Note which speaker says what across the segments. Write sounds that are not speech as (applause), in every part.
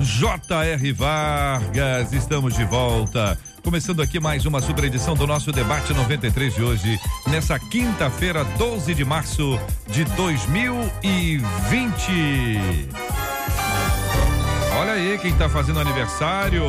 Speaker 1: J.R. Vargas. Estamos de volta. Começando aqui mais uma super edição do nosso debate 93 de hoje, nessa quinta-feira, 12 de março de 2020. Olha aí quem está fazendo aniversário.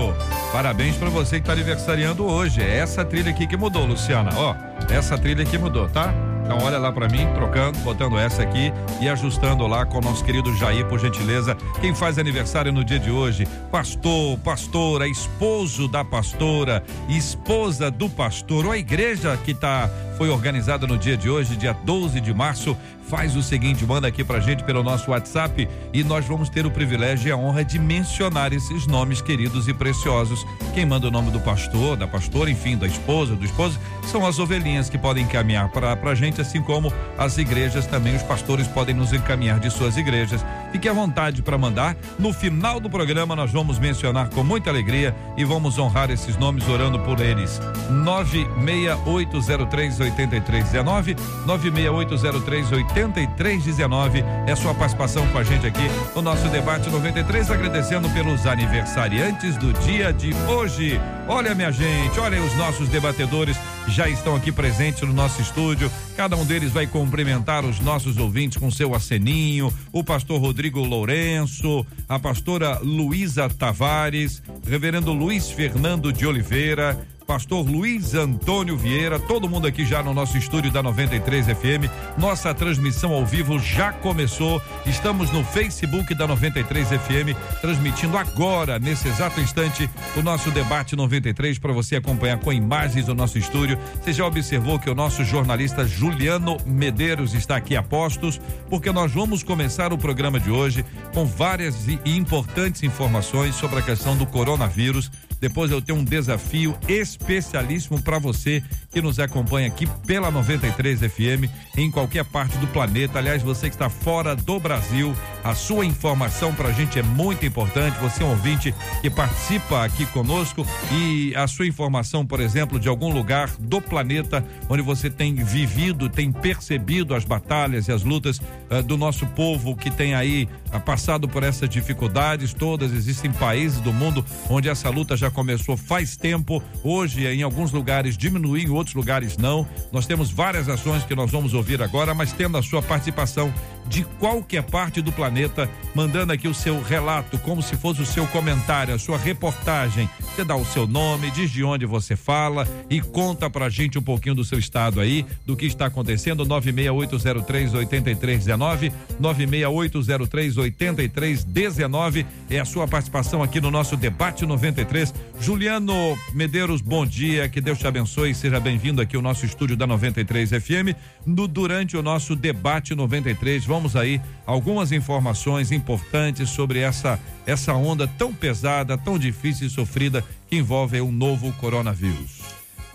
Speaker 1: Parabéns para você que está aniversariando hoje. É essa trilha aqui que mudou, Luciana. Ó, essa trilha aqui mudou, tá? Então olha lá para mim, trocando, botando essa aqui e ajustando lá com o nosso querido Jair, por gentileza. Quem faz aniversário no dia de hoje? Pastor, pastora, esposo da pastora, esposa do pastor, ou a igreja que tá foi organizada no dia de hoje, dia 12 de março, faz o seguinte, manda aqui pra gente pelo nosso WhatsApp e nós vamos ter o privilégio e a honra de mencionar esses nomes queridos e preciosos. Quem manda o nome do pastor, da pastora, enfim, da esposa, do esposo, são as ovelhinhas que podem encaminhar para pra gente, assim como as igrejas também, os pastores podem nos encaminhar de suas igrejas. Fique à vontade para mandar. No final do programa nós vamos mencionar com muita alegria e vamos honrar esses nomes orando por eles. 96803 8319 96803 8319 é sua participação com a gente aqui no nosso debate 93, agradecendo pelos aniversariantes do dia de hoje. Olha, minha gente, olha os nossos debatedores já estão aqui presentes no nosso estúdio. Cada um deles vai cumprimentar os nossos ouvintes com seu aceninho. O pastor Rodrigo Lourenço, a pastora Luísa Tavares, reverendo Luiz Fernando de Oliveira, pastor Luiz Antônio Vieira, todo mundo aqui já no nosso estúdio da 93 FM. Nossa transmissão ao vivo já começou. Estamos no Facebook da 93 FM, transmitindo agora, nesse exato instante, o nosso debate 93 para você acompanhar com imagens do nosso estúdio. Você já observou que o nosso jornalista Juliano Medeiros está aqui a postos, porque nós vamos começar o programa de hoje com várias e importantes informações sobre a questão do coronavírus. Depois eu tenho um desafio especialíssimo para você que nos acompanha aqui pela 93 FM em qualquer parte do planeta. Aliás, você que está fora do Brasil, a sua informação para a gente é muito importante. Você é um ouvinte que participa aqui conosco e a sua informação, por exemplo, de algum lugar do planeta onde você tem vivido, tem percebido as batalhas e as lutas uh, do nosso povo que tem aí uh, passado por essas dificuldades todas. Existem países do mundo onde essa luta já começou faz tempo. Hoje, em alguns lugares diminuiu, em outros lugares não. Nós temos várias ações que nós vamos ouvir agora, mas tendo a sua participação de qualquer parte do planeta, mandando aqui o seu relato, como se fosse o seu comentário, a sua reportagem. Você dá o seu nome, diz de onde você fala e conta pra gente um pouquinho do seu estado aí, do que está acontecendo. 96803 8319, 96803 8319 é a sua participação aqui no nosso debate 93. Juliano Medeiros, bom dia, que Deus te abençoe, seja bem-vindo aqui ao nosso estúdio da 93 FM. No, durante o nosso debate 93, vamos aí algumas informações importantes sobre essa essa onda tão pesada, tão difícil e sofrida que envolve um novo coronavírus.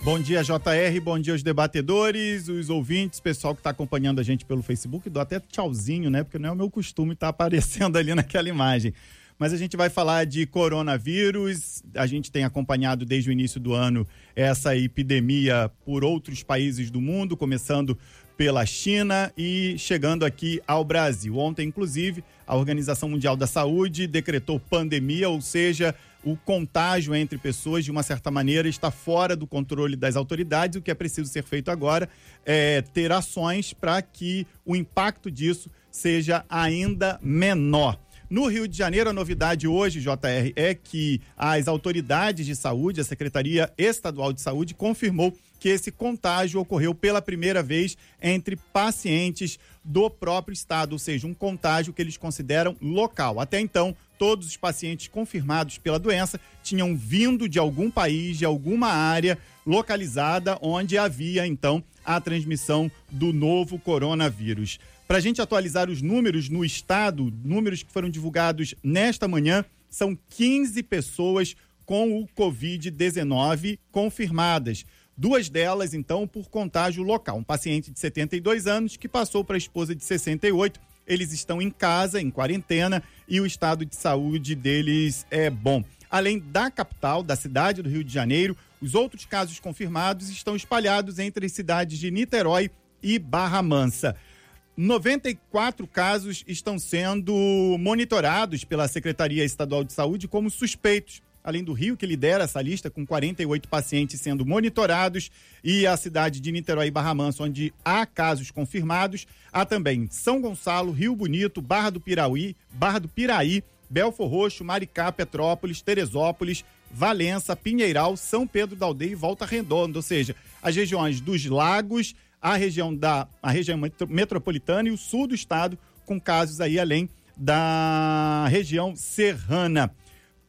Speaker 2: Bom dia, JR, bom dia aos debatedores, os ouvintes, pessoal que está acompanhando a gente pelo Facebook. Dou até tchauzinho, né? Porque não é o meu costume estar tá (laughs) aparecendo ali naquela imagem. Mas a gente vai falar de coronavírus. A gente tem acompanhado desde o início do ano essa epidemia por outros países do mundo, começando pela China e chegando aqui ao Brasil. Ontem, inclusive, a Organização Mundial da Saúde decretou pandemia, ou seja, o contágio entre pessoas, de uma certa maneira, está fora do controle das autoridades. O que é preciso ser feito agora é ter ações para que o impacto disso seja ainda menor. No Rio de Janeiro, a novidade hoje, JR, é que as autoridades de saúde, a Secretaria Estadual de Saúde, confirmou que esse contágio ocorreu pela primeira vez entre pacientes do próprio estado, ou seja, um contágio que eles consideram local. Até então, todos os pacientes confirmados pela doença tinham vindo de algum país, de alguma área localizada onde havia então a transmissão do novo coronavírus. Para a gente atualizar os números no estado, números que foram divulgados nesta manhã, são 15 pessoas com o Covid-19 confirmadas. Duas delas, então, por contágio local. Um paciente de 72 anos que passou para a esposa de 68. Eles estão em casa, em quarentena, e o estado de saúde deles é bom. Além da capital, da cidade do Rio de Janeiro, os outros casos confirmados estão espalhados entre as cidades de Niterói e Barra Mansa. 94 casos estão sendo monitorados pela Secretaria Estadual de Saúde como suspeitos. Além do Rio, que lidera essa lista, com 48 pacientes sendo monitorados, e a cidade de Niterói e Barra Mansa, onde há casos confirmados. Há também São Gonçalo, Rio Bonito, Barra do Piraí, Barra do Piraí, Belfor Roxo, Maricá, Petrópolis, Teresópolis, Valença, Pinheiral, São Pedro da Aldeia e Volta Redonda, ou seja, as regiões dos lagos, a região da a região metropolitana e o sul do estado, com casos aí além da região serrana.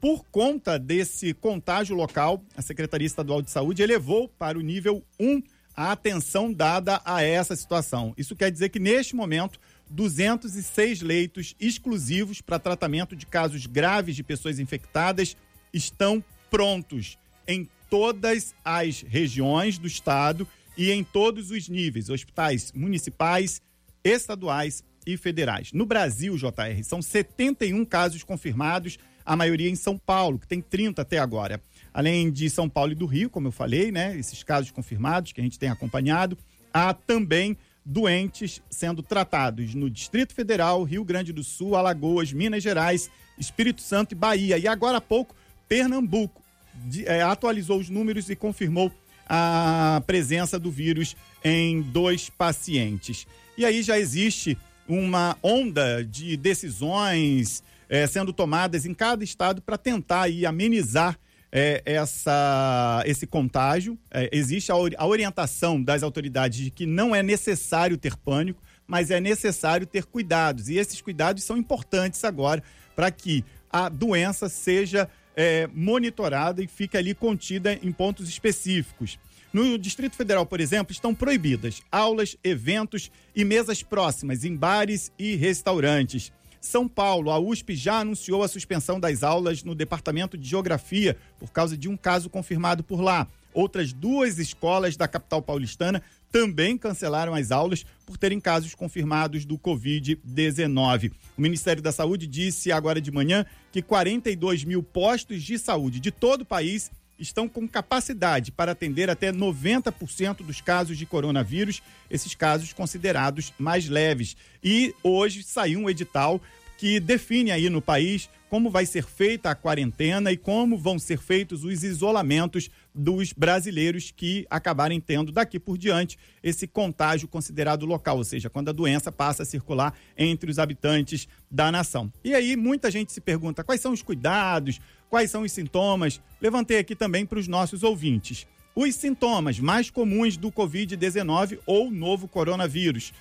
Speaker 2: Por conta desse contágio local, a Secretaria Estadual de Saúde elevou para o nível 1 a atenção dada a essa situação. Isso quer dizer que, neste momento, 206 leitos exclusivos para tratamento de casos graves de pessoas infectadas estão prontos em todas as regiões do estado e em todos os níveis, hospitais municipais, estaduais e federais. No Brasil, JR, são 71 casos confirmados a maioria em São Paulo, que tem 30 até agora. Além de São Paulo e do Rio, como eu falei, né, esses casos confirmados que a gente tem acompanhado, há também doentes sendo tratados no Distrito Federal, Rio Grande do Sul, Alagoas, Minas Gerais, Espírito Santo e Bahia. E agora há pouco, Pernambuco de, é, atualizou os números e confirmou a presença do vírus em dois pacientes. E aí já existe uma onda de decisões é, sendo tomadas em cada estado para tentar aí, amenizar é, essa, esse contágio. É, existe a, a, orientação das autoridades de que não é necessário ter pânico, mas é necessário ter cuidados. E esses cuidados são importantes agora para que a doença seja é, monitorada e fique ali contida em pontos específicos. No Distrito Federal, por exemplo, estão proibidas aulas, eventos e mesas próximas em bares e restaurantes. São Paulo, a USP já anunciou a suspensão das aulas no Departamento de Geografia por causa de um caso confirmado por lá. Outras duas escolas da capital paulistana também cancelaram as aulas por terem casos confirmados do Covid-19. O Ministério da Saúde disse agora de manhã que 42 mil postos de saúde de todo o país estão com capacidade para atender até 90% dos casos de coronavírus, esses casos considerados mais leves. E hoje saiu um edital que define aí no país como vai ser feita a quarentena e como vão ser feitos os isolamentos dos brasileiros que acabarem tendo daqui por diante esse contágio considerado local, ou seja, quando a doença passa a circular entre os habitantes da nação. E aí muita gente se pergunta quais são os cuidados, quais são os sintomas. Levantei aqui também para os nossos ouvintes. Os sintomas mais comuns do Covid-19 ou novo coronavírus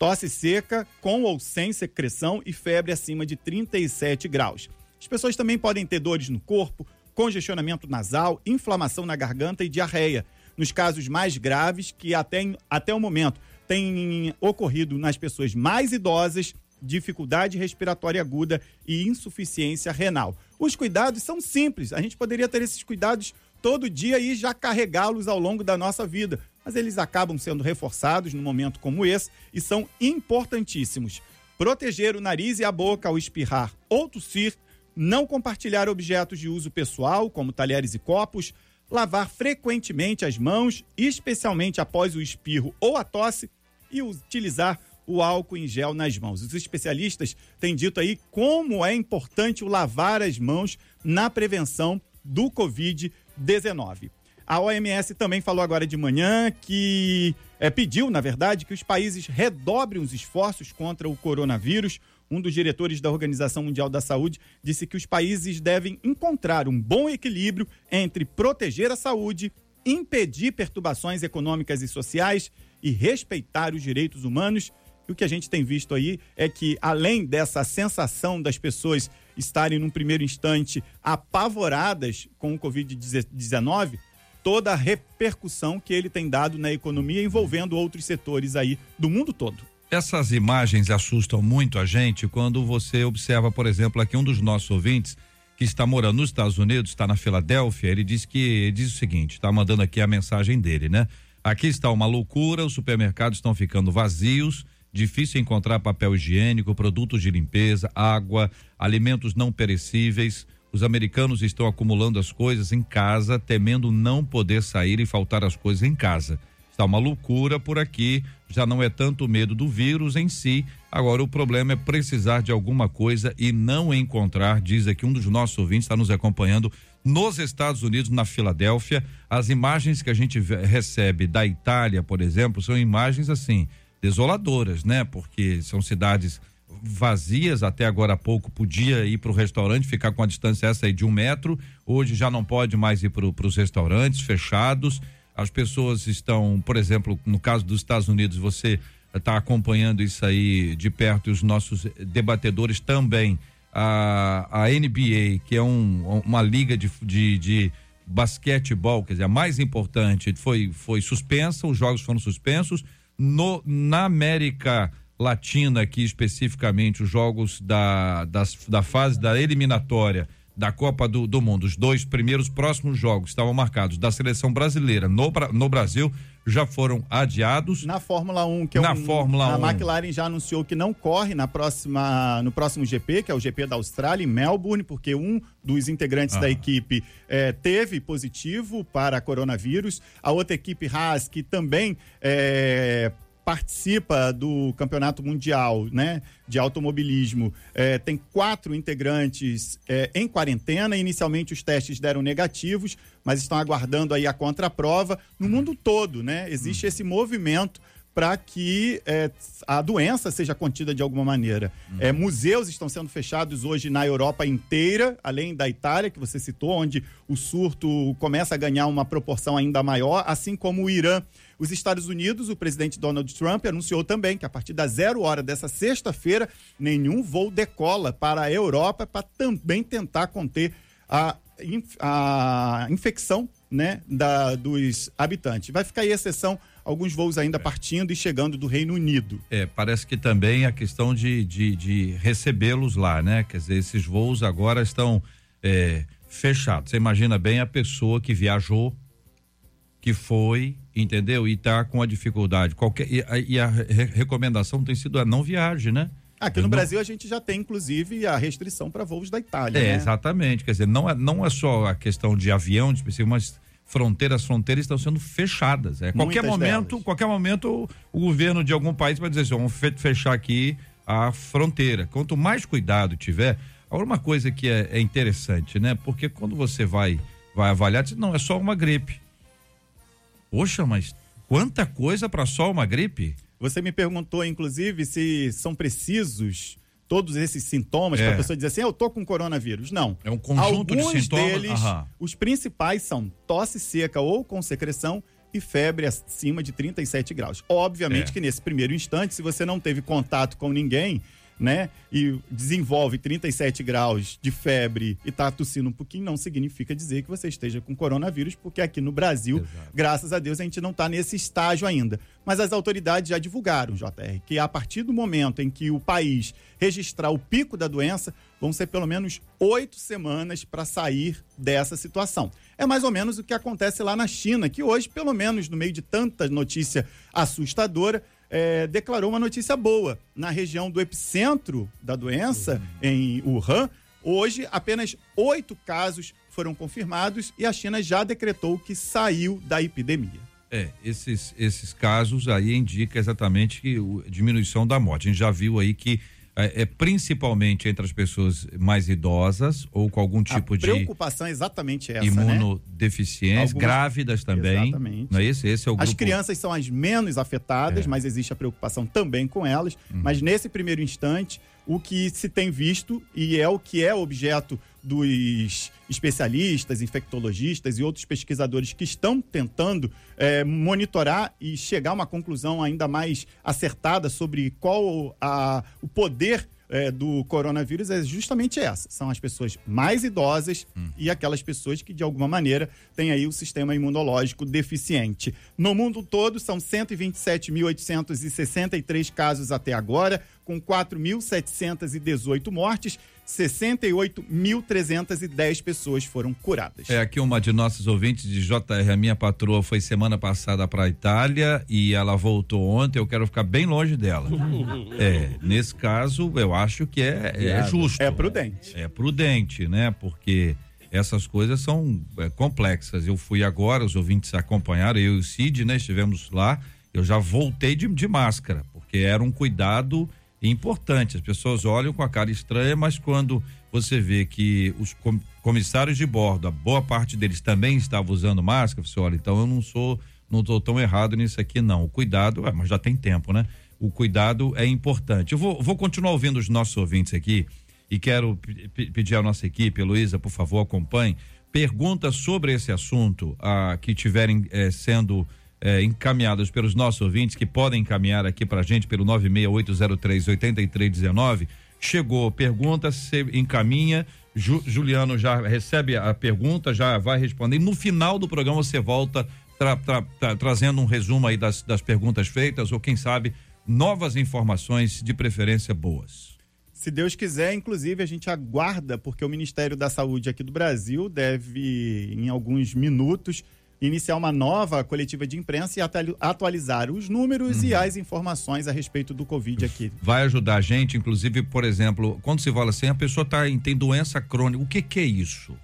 Speaker 2: tosse seca com ou sem secreção e febre acima de 37 graus. As pessoas também podem ter dores no corpo, congestionamento nasal, inflamação na garganta e diarreia. Nos casos mais graves, que até, até o momento têm ocorrido nas pessoas mais idosas, dificuldade respiratória aguda e insuficiência renal. Os cuidados são simples, a gente poderia ter esses cuidados todo dia e já carregá-los ao longo da nossa vida mas eles acabam sendo reforçados num momento como esse e são importantíssimos. Proteger o nariz e a boca ao espirrar ou tossir, não compartilhar objetos de uso pessoal, como talheres e copos, lavar frequentemente as mãos, especialmente após o espirro ou a tosse, e utilizar o álcool em gel nas mãos. Os especialistas têm dito aí como é importante o lavar as mãos na prevenção do Covid-19. A OMS também falou agora de manhã que é, pediu, na verdade, que os países redobrem os esforços contra o coronavírus. Um dos diretores da Organização Mundial da Saúde disse que os países devem encontrar um bom equilíbrio entre proteger a saúde, impedir perturbações econômicas e sociais e respeitar os direitos humanos. E o que a gente tem visto aí é que, além dessa sensação das pessoas estarem, num primeiro instante, apavoradas com o Covid-19, toda a repercussão que ele tem dado na economia envolvendo outros setores aí do mundo todo.
Speaker 1: Essas imagens assustam muito a gente quando você observa, por exemplo, aqui um dos nossos ouvintes que está morando nos Estados Unidos, está na Filadélfia, ele diz que diz o seguinte, está mandando aqui a mensagem dele, né? Aqui está uma loucura, os supermercados estão ficando vazios, difícil encontrar papel higiênico, produtos de limpeza, água, alimentos não perecíveis. Os americanos estão acumulando as coisas em casa, temendo não poder sair e faltar as coisas em casa. Está uma loucura por aqui, já não é tanto medo do vírus em si, agora o problema é precisar de alguma coisa e não encontrar, diz aqui um dos nossos ouvintes, está nos acompanhando nos Estados Unidos, na Filadélfia. As imagens que a gente recebe da Itália, por exemplo, são imagens assim, desoladoras, né? Porque são cidades vazias, até agora há pouco podia ir para o restaurante, ficar com a distância essa aí de um metro, hoje já não pode mais ir para os restaurantes fechados as pessoas estão, por exemplo, no caso dos Estados Unidos, você está acompanhando isso aí de perto e os nossos debatedores também. A, a NBA, que é um, uma liga de, de, de basquetebol, quer dizer, a mais importante, foi, foi suspensa, os jogos foram suspensos. No, na América Latina, aqui especificamente, os jogos da, das, da fase da eliminatória da Copa do, do Mundo, os dois primeiros próximos jogos estavam marcados da seleção brasileira no, no Brasil já foram adiados.
Speaker 2: Na Fórmula 1, que é
Speaker 1: na um, Fórmula
Speaker 2: a
Speaker 1: 1.
Speaker 2: McLaren já anunciou que não corre na próxima, no próximo GP, que é o GP da Austrália, em Melbourne, porque um dos integrantes ah. da equipe eh, teve positivo para coronavírus. A outra equipe Haas, que também eh, participa do campeonato mundial né, de automobilismo é, tem quatro integrantes é, em quarentena. Inicialmente os testes deram negativos, mas estão aguardando aí a contraprova. No mundo todo, né? Existe esse movimento para que é, a doença seja contida de alguma maneira. Uhum. É, museus estão sendo fechados hoje na Europa inteira, além da Itália, que você citou, onde o surto começa a ganhar uma proporção ainda maior, assim como o Irã. Os Estados Unidos, o presidente Donald Trump anunciou também que a partir da zero hora dessa sexta-feira, nenhum voo decola para a Europa para também tentar conter a, a infecção né, da, dos habitantes. Vai ficar aí exceção alguns voos ainda é. partindo e chegando do Reino Unido.
Speaker 1: É, parece que também a questão de, de, de recebê-los lá, né? Quer dizer, esses voos agora estão é, fechados. Você imagina bem a pessoa que viajou, que foi, entendeu? E está com a dificuldade. Qualquer, e, a, e a re recomendação tem sido a não viagem, né?
Speaker 2: Aqui no não... Brasil a gente já tem, inclusive, a restrição para voos da Itália.
Speaker 1: É,
Speaker 2: né?
Speaker 1: exatamente. Quer dizer, não é, não é só a questão de avião, de específico, mas fronteiras, fronteiras estão sendo fechadas. É, qualquer momento, delas. qualquer momento, o governo de algum país vai dizer assim, vamos fechar aqui a fronteira. Quanto mais cuidado tiver, agora uma coisa que é, é interessante, né? Porque quando você vai vai avaliar, diz, não, é só uma gripe. Poxa, mas quanta coisa para só uma gripe?
Speaker 2: Você me perguntou, inclusive, se são precisos todos esses sintomas é. para a pessoa dizer assim, eu tô com coronavírus. Não.
Speaker 1: É um conjunto
Speaker 2: Alguns
Speaker 1: de sintomas.
Speaker 2: deles, Aham. os principais são tosse seca ou com secreção e febre acima de 37 graus. Obviamente é. que nesse primeiro instante, se você não teve contato com ninguém, né? E desenvolve 37 graus de febre e tá tossindo um pouquinho, não significa dizer que você esteja com coronavírus, porque aqui no Brasil, Exato. graças a Deus, a gente não está nesse estágio ainda. Mas as autoridades já divulgaram, JR, que a partir do momento em que o país registrar o pico da doença, vão ser pelo menos oito semanas para sair dessa situação. É mais ou menos o que acontece lá na China, que hoje, pelo menos no meio de tanta notícia assustadora, é, declarou uma notícia boa. Na região do epicentro da doença, uhum. em Wuhan, hoje apenas oito casos foram confirmados e a China já decretou que saiu da epidemia.
Speaker 1: É, esses, esses casos aí indicam exatamente que a diminuição da morte. A gente já viu aí que é, é, principalmente entre as pessoas mais idosas ou com algum tipo de.
Speaker 2: Preocupação é exatamente essa.
Speaker 1: Né? Imunodeficiência, né? grávidas também. Exatamente. Não é esse? Esse é o
Speaker 2: grupo... As crianças são as menos afetadas, é. mas existe a preocupação também com elas. Uhum. Mas nesse primeiro instante, o que se tem visto e é o que é objeto dos especialistas, infectologistas e outros pesquisadores que estão tentando é, monitorar e chegar a uma conclusão ainda mais acertada sobre qual a, o poder é, do coronavírus é justamente essa. São as pessoas mais idosas hum. e aquelas pessoas que, de alguma maneira, têm aí o sistema imunológico deficiente. No mundo todo, são 127.863 casos até agora. com 4.718 mortes, 68.310 pessoas foram curadas.
Speaker 1: É aqui uma de nossas ouvintes de JR, a minha patroa foi semana passada para a Itália e ela voltou ontem. Eu quero ficar bem longe dela. (laughs) é, nesse caso, eu acho que é, é justo.
Speaker 2: É prudente.
Speaker 1: É prudente, né? Porque essas coisas são é, complexas. Eu fui agora, os ouvintes acompanharam, eu e o Cid, né? Estivemos lá. Eu já voltei de, de máscara, porque era um cuidado importante. As pessoas olham com a cara estranha, mas quando você vê que os comissários de bordo, a boa parte deles também estavam usando máscara, você olha, então eu não sou, não estou tão errado nisso aqui, não. O cuidado, é, mas já tem tempo, né? O cuidado é importante. Eu vou, vou continuar ouvindo os nossos ouvintes aqui e quero pedir à nossa equipe, Luísa, por favor, acompanhe. Perguntas sobre esse assunto ah, que estiverem eh, sendo eh, encaminhadas pelos nossos ouvintes, que podem encaminhar aqui para a gente pelo 968038319. Chegou pergunta, você encaminha. Ju, Juliano já recebe a pergunta, já vai responder. No final do programa você volta tra, tra, tra, trazendo um resumo aí das, das perguntas feitas, ou quem sabe novas informações, de preferência boas.
Speaker 2: Se Deus quiser, inclusive, a gente aguarda, porque o Ministério da Saúde aqui do Brasil deve, em alguns minutos, iniciar uma nova coletiva de imprensa e atualizar os números uhum. e as informações a respeito do Covid aqui.
Speaker 1: Vai ajudar a gente, inclusive, por exemplo, quando se fala assim, a pessoa tá, tem doença crônica, o que, que é isso?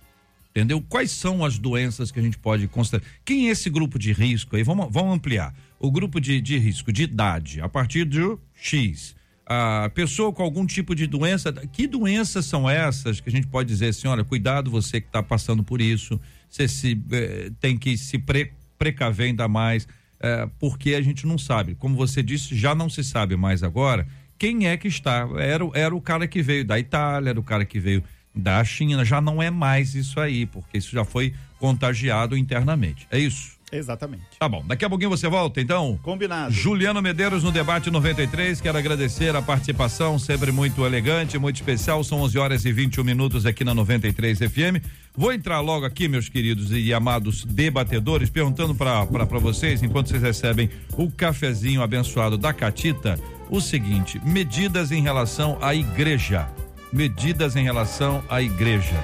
Speaker 1: Entendeu? Quais são as doenças que a gente pode considerar? Quem é esse grupo de risco aí? Vamos, vamos ampliar. O grupo de, de risco de idade, a partir do X a pessoa com algum tipo de doença, que doenças são essas que a gente pode dizer assim, olha, cuidado você que está passando por isso, você se, eh, tem que se pre, precaver ainda mais, eh, porque a gente não sabe. Como você disse, já não se sabe mais agora quem é que está. Era, era o cara que veio da Itália, era o cara que veio da China, já não é mais isso aí, porque isso já foi contagiado internamente. É isso?
Speaker 2: Exatamente.
Speaker 1: Tá bom. Daqui a pouquinho você volta, então?
Speaker 2: Combinado.
Speaker 1: Juliano Medeiros no debate 93. Quero agradecer a participação, sempre muito elegante, muito especial. São 11 horas e 21 minutos aqui na 93 FM. Vou entrar logo aqui, meus queridos e amados debatedores, perguntando para vocês, enquanto vocês recebem o cafezinho abençoado da Catita, o seguinte: medidas em relação à igreja. Medidas em relação à igreja.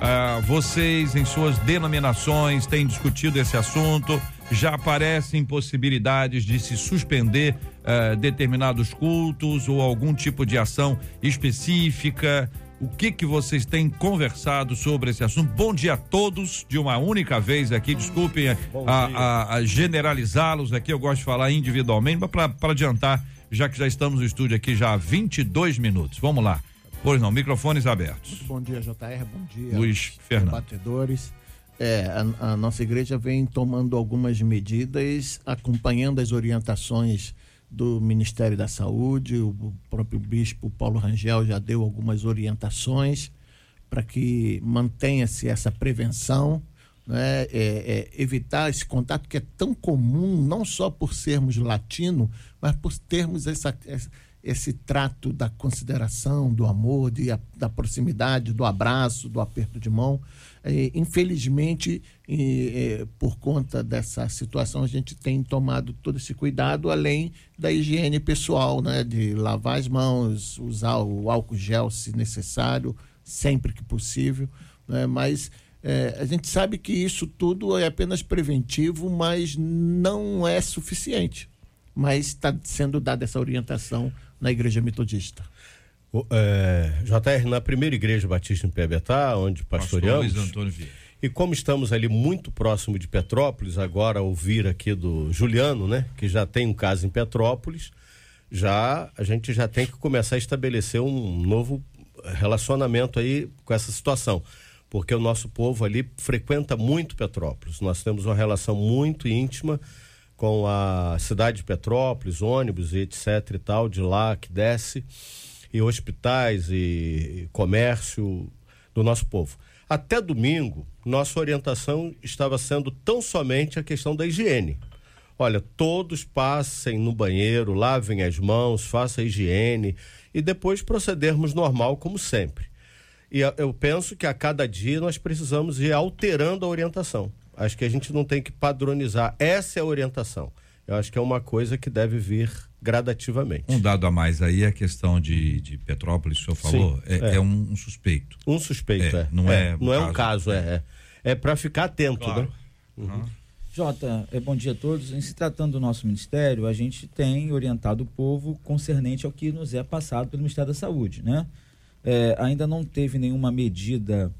Speaker 1: Ah, vocês, em suas denominações, têm discutido esse assunto. Já aparecem possibilidades de se suspender ah, determinados cultos ou algum tipo de ação específica. O que que vocês têm conversado sobre esse assunto? Bom dia a todos, de uma única vez aqui. Desculpem a, a, a generalizá-los aqui. Eu gosto de falar individualmente, mas para adiantar, já que já estamos no estúdio aqui já há 22 minutos. Vamos lá. Pois não, microfones abertos. Muito
Speaker 3: bom dia, JR, bom dia.
Speaker 1: Luiz Fernando.
Speaker 3: Batedores. É, a, a, nossa igreja vem tomando algumas medidas, acompanhando as orientações do Ministério da Saúde. O próprio bispo Paulo Rangel já deu algumas orientações para que mantenha-se essa prevenção, né? É, é, evitar esse contato que é tão comum, não só por sermos latino, mas por termos essa, essa esse trato da consideração, do amor, de, da proximidade, do abraço, do aperto de mão. É, infelizmente, é, por conta dessa situação, a gente tem tomado todo esse cuidado, além da higiene pessoal, né? de lavar as mãos, usar o álcool gel se necessário, sempre que possível. Né? Mas é, a gente sabe que isso tudo é apenas preventivo, mas não é suficiente. Mas está sendo dada essa orientação na igreja metodista?
Speaker 4: O, é, JR, na primeira igreja batista em Pebetá, onde pastoreamos. E como estamos ali muito próximo de Petrópolis, agora ouvir aqui do Juliano, né, que já tem um caso em Petrópolis, já a gente já tem que começar a estabelecer um novo relacionamento aí com essa situação, porque o nosso povo ali frequenta muito Petrópolis. Nós temos uma relação muito íntima com a cidade de Petrópolis, ônibus e etc e tal, de lá que desce, e hospitais e comércio do nosso povo. Até domingo, nossa orientação estava sendo tão somente a questão da higiene. Olha, todos passem no banheiro, lavem as mãos, façam a higiene e depois procedermos normal como sempre. E eu penso que a cada dia nós precisamos ir alterando a orientação. Acho que a gente não tem que padronizar. Essa é a orientação. Eu acho que é uma coisa que deve vir gradativamente.
Speaker 1: Um dado a mais aí é a questão de, de Petrópolis, o senhor falou, Sim, é, é. é um, um, suspeito.
Speaker 4: Um suspeito, é. é. Não é, é não é um caso, é. É, para ficar atento, claro. né?
Speaker 5: Uhum. Jota, bom dia a todos. Em se tratando do nosso ministério, a gente tem orientado o povo concernente ao que nos é passado pelo Ministério da Saúde, né? ainda não teve nenhuma medida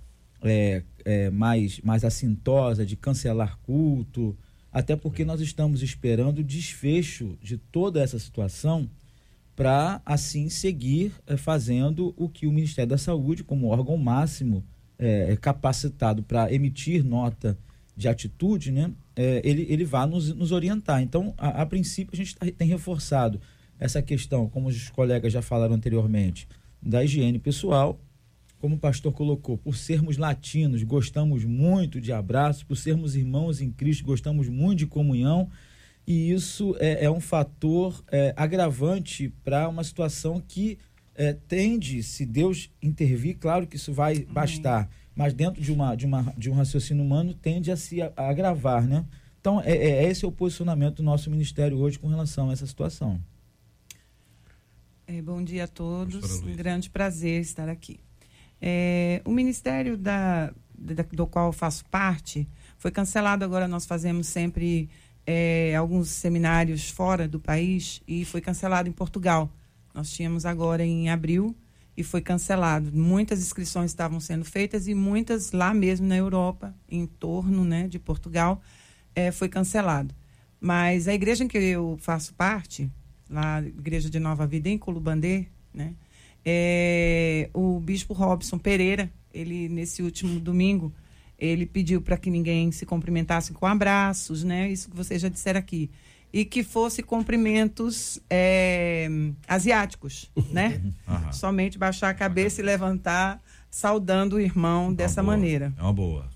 Speaker 5: mais, mais assintosa de cancelar culto, até porque nós estamos esperando o desfecho de toda essa situação para assim seguir é, fazendo o que o Ministério da Saúde, como órgão máximo é, capacitado para emitir nota de atitude, né, é, ele, ele vai nos, nos orientar. Então, a, a princípio, a gente tá, tem reforçado essa questão, como os colegas já falaram anteriormente, da higiene pessoal, como o pastor colocou, por sermos latinos, gostamos muito de abraços, por sermos irmãos em Cristo, gostamos muito de comunhão, e isso é, é um fator é, agravante para uma situação que é, tende, se Deus intervir, claro que isso vai bastar, mas dentro de, uma, de, uma, de um raciocínio humano tende a se a, a agravar, né? Então, é, é, esse é o posicionamento do nosso ministério hoje com relação a essa situação.
Speaker 6: É, bom dia a todos, um grande prazer estar aqui. É, o ministério da, da, do qual eu faço parte foi cancelado. Agora nós fazemos sempre é, alguns seminários fora do país e foi cancelado em Portugal. Nós tínhamos agora em abril e foi cancelado. Muitas inscrições estavam sendo feitas e muitas lá mesmo na Europa, em torno né, de Portugal, é, foi cancelado. Mas a igreja em que eu faço parte, lá, Igreja de Nova Vida em Colubandê, né, é, o bispo Robson Pereira, ele nesse último domingo, ele pediu para que ninguém se cumprimentasse com abraços, né? Isso que vocês já disseram aqui. E que fosse cumprimentos é, asiáticos, (laughs) né? Somente baixar a cabeça e levantar saudando o irmão dessa
Speaker 1: boa,
Speaker 6: maneira.
Speaker 1: É uma boa.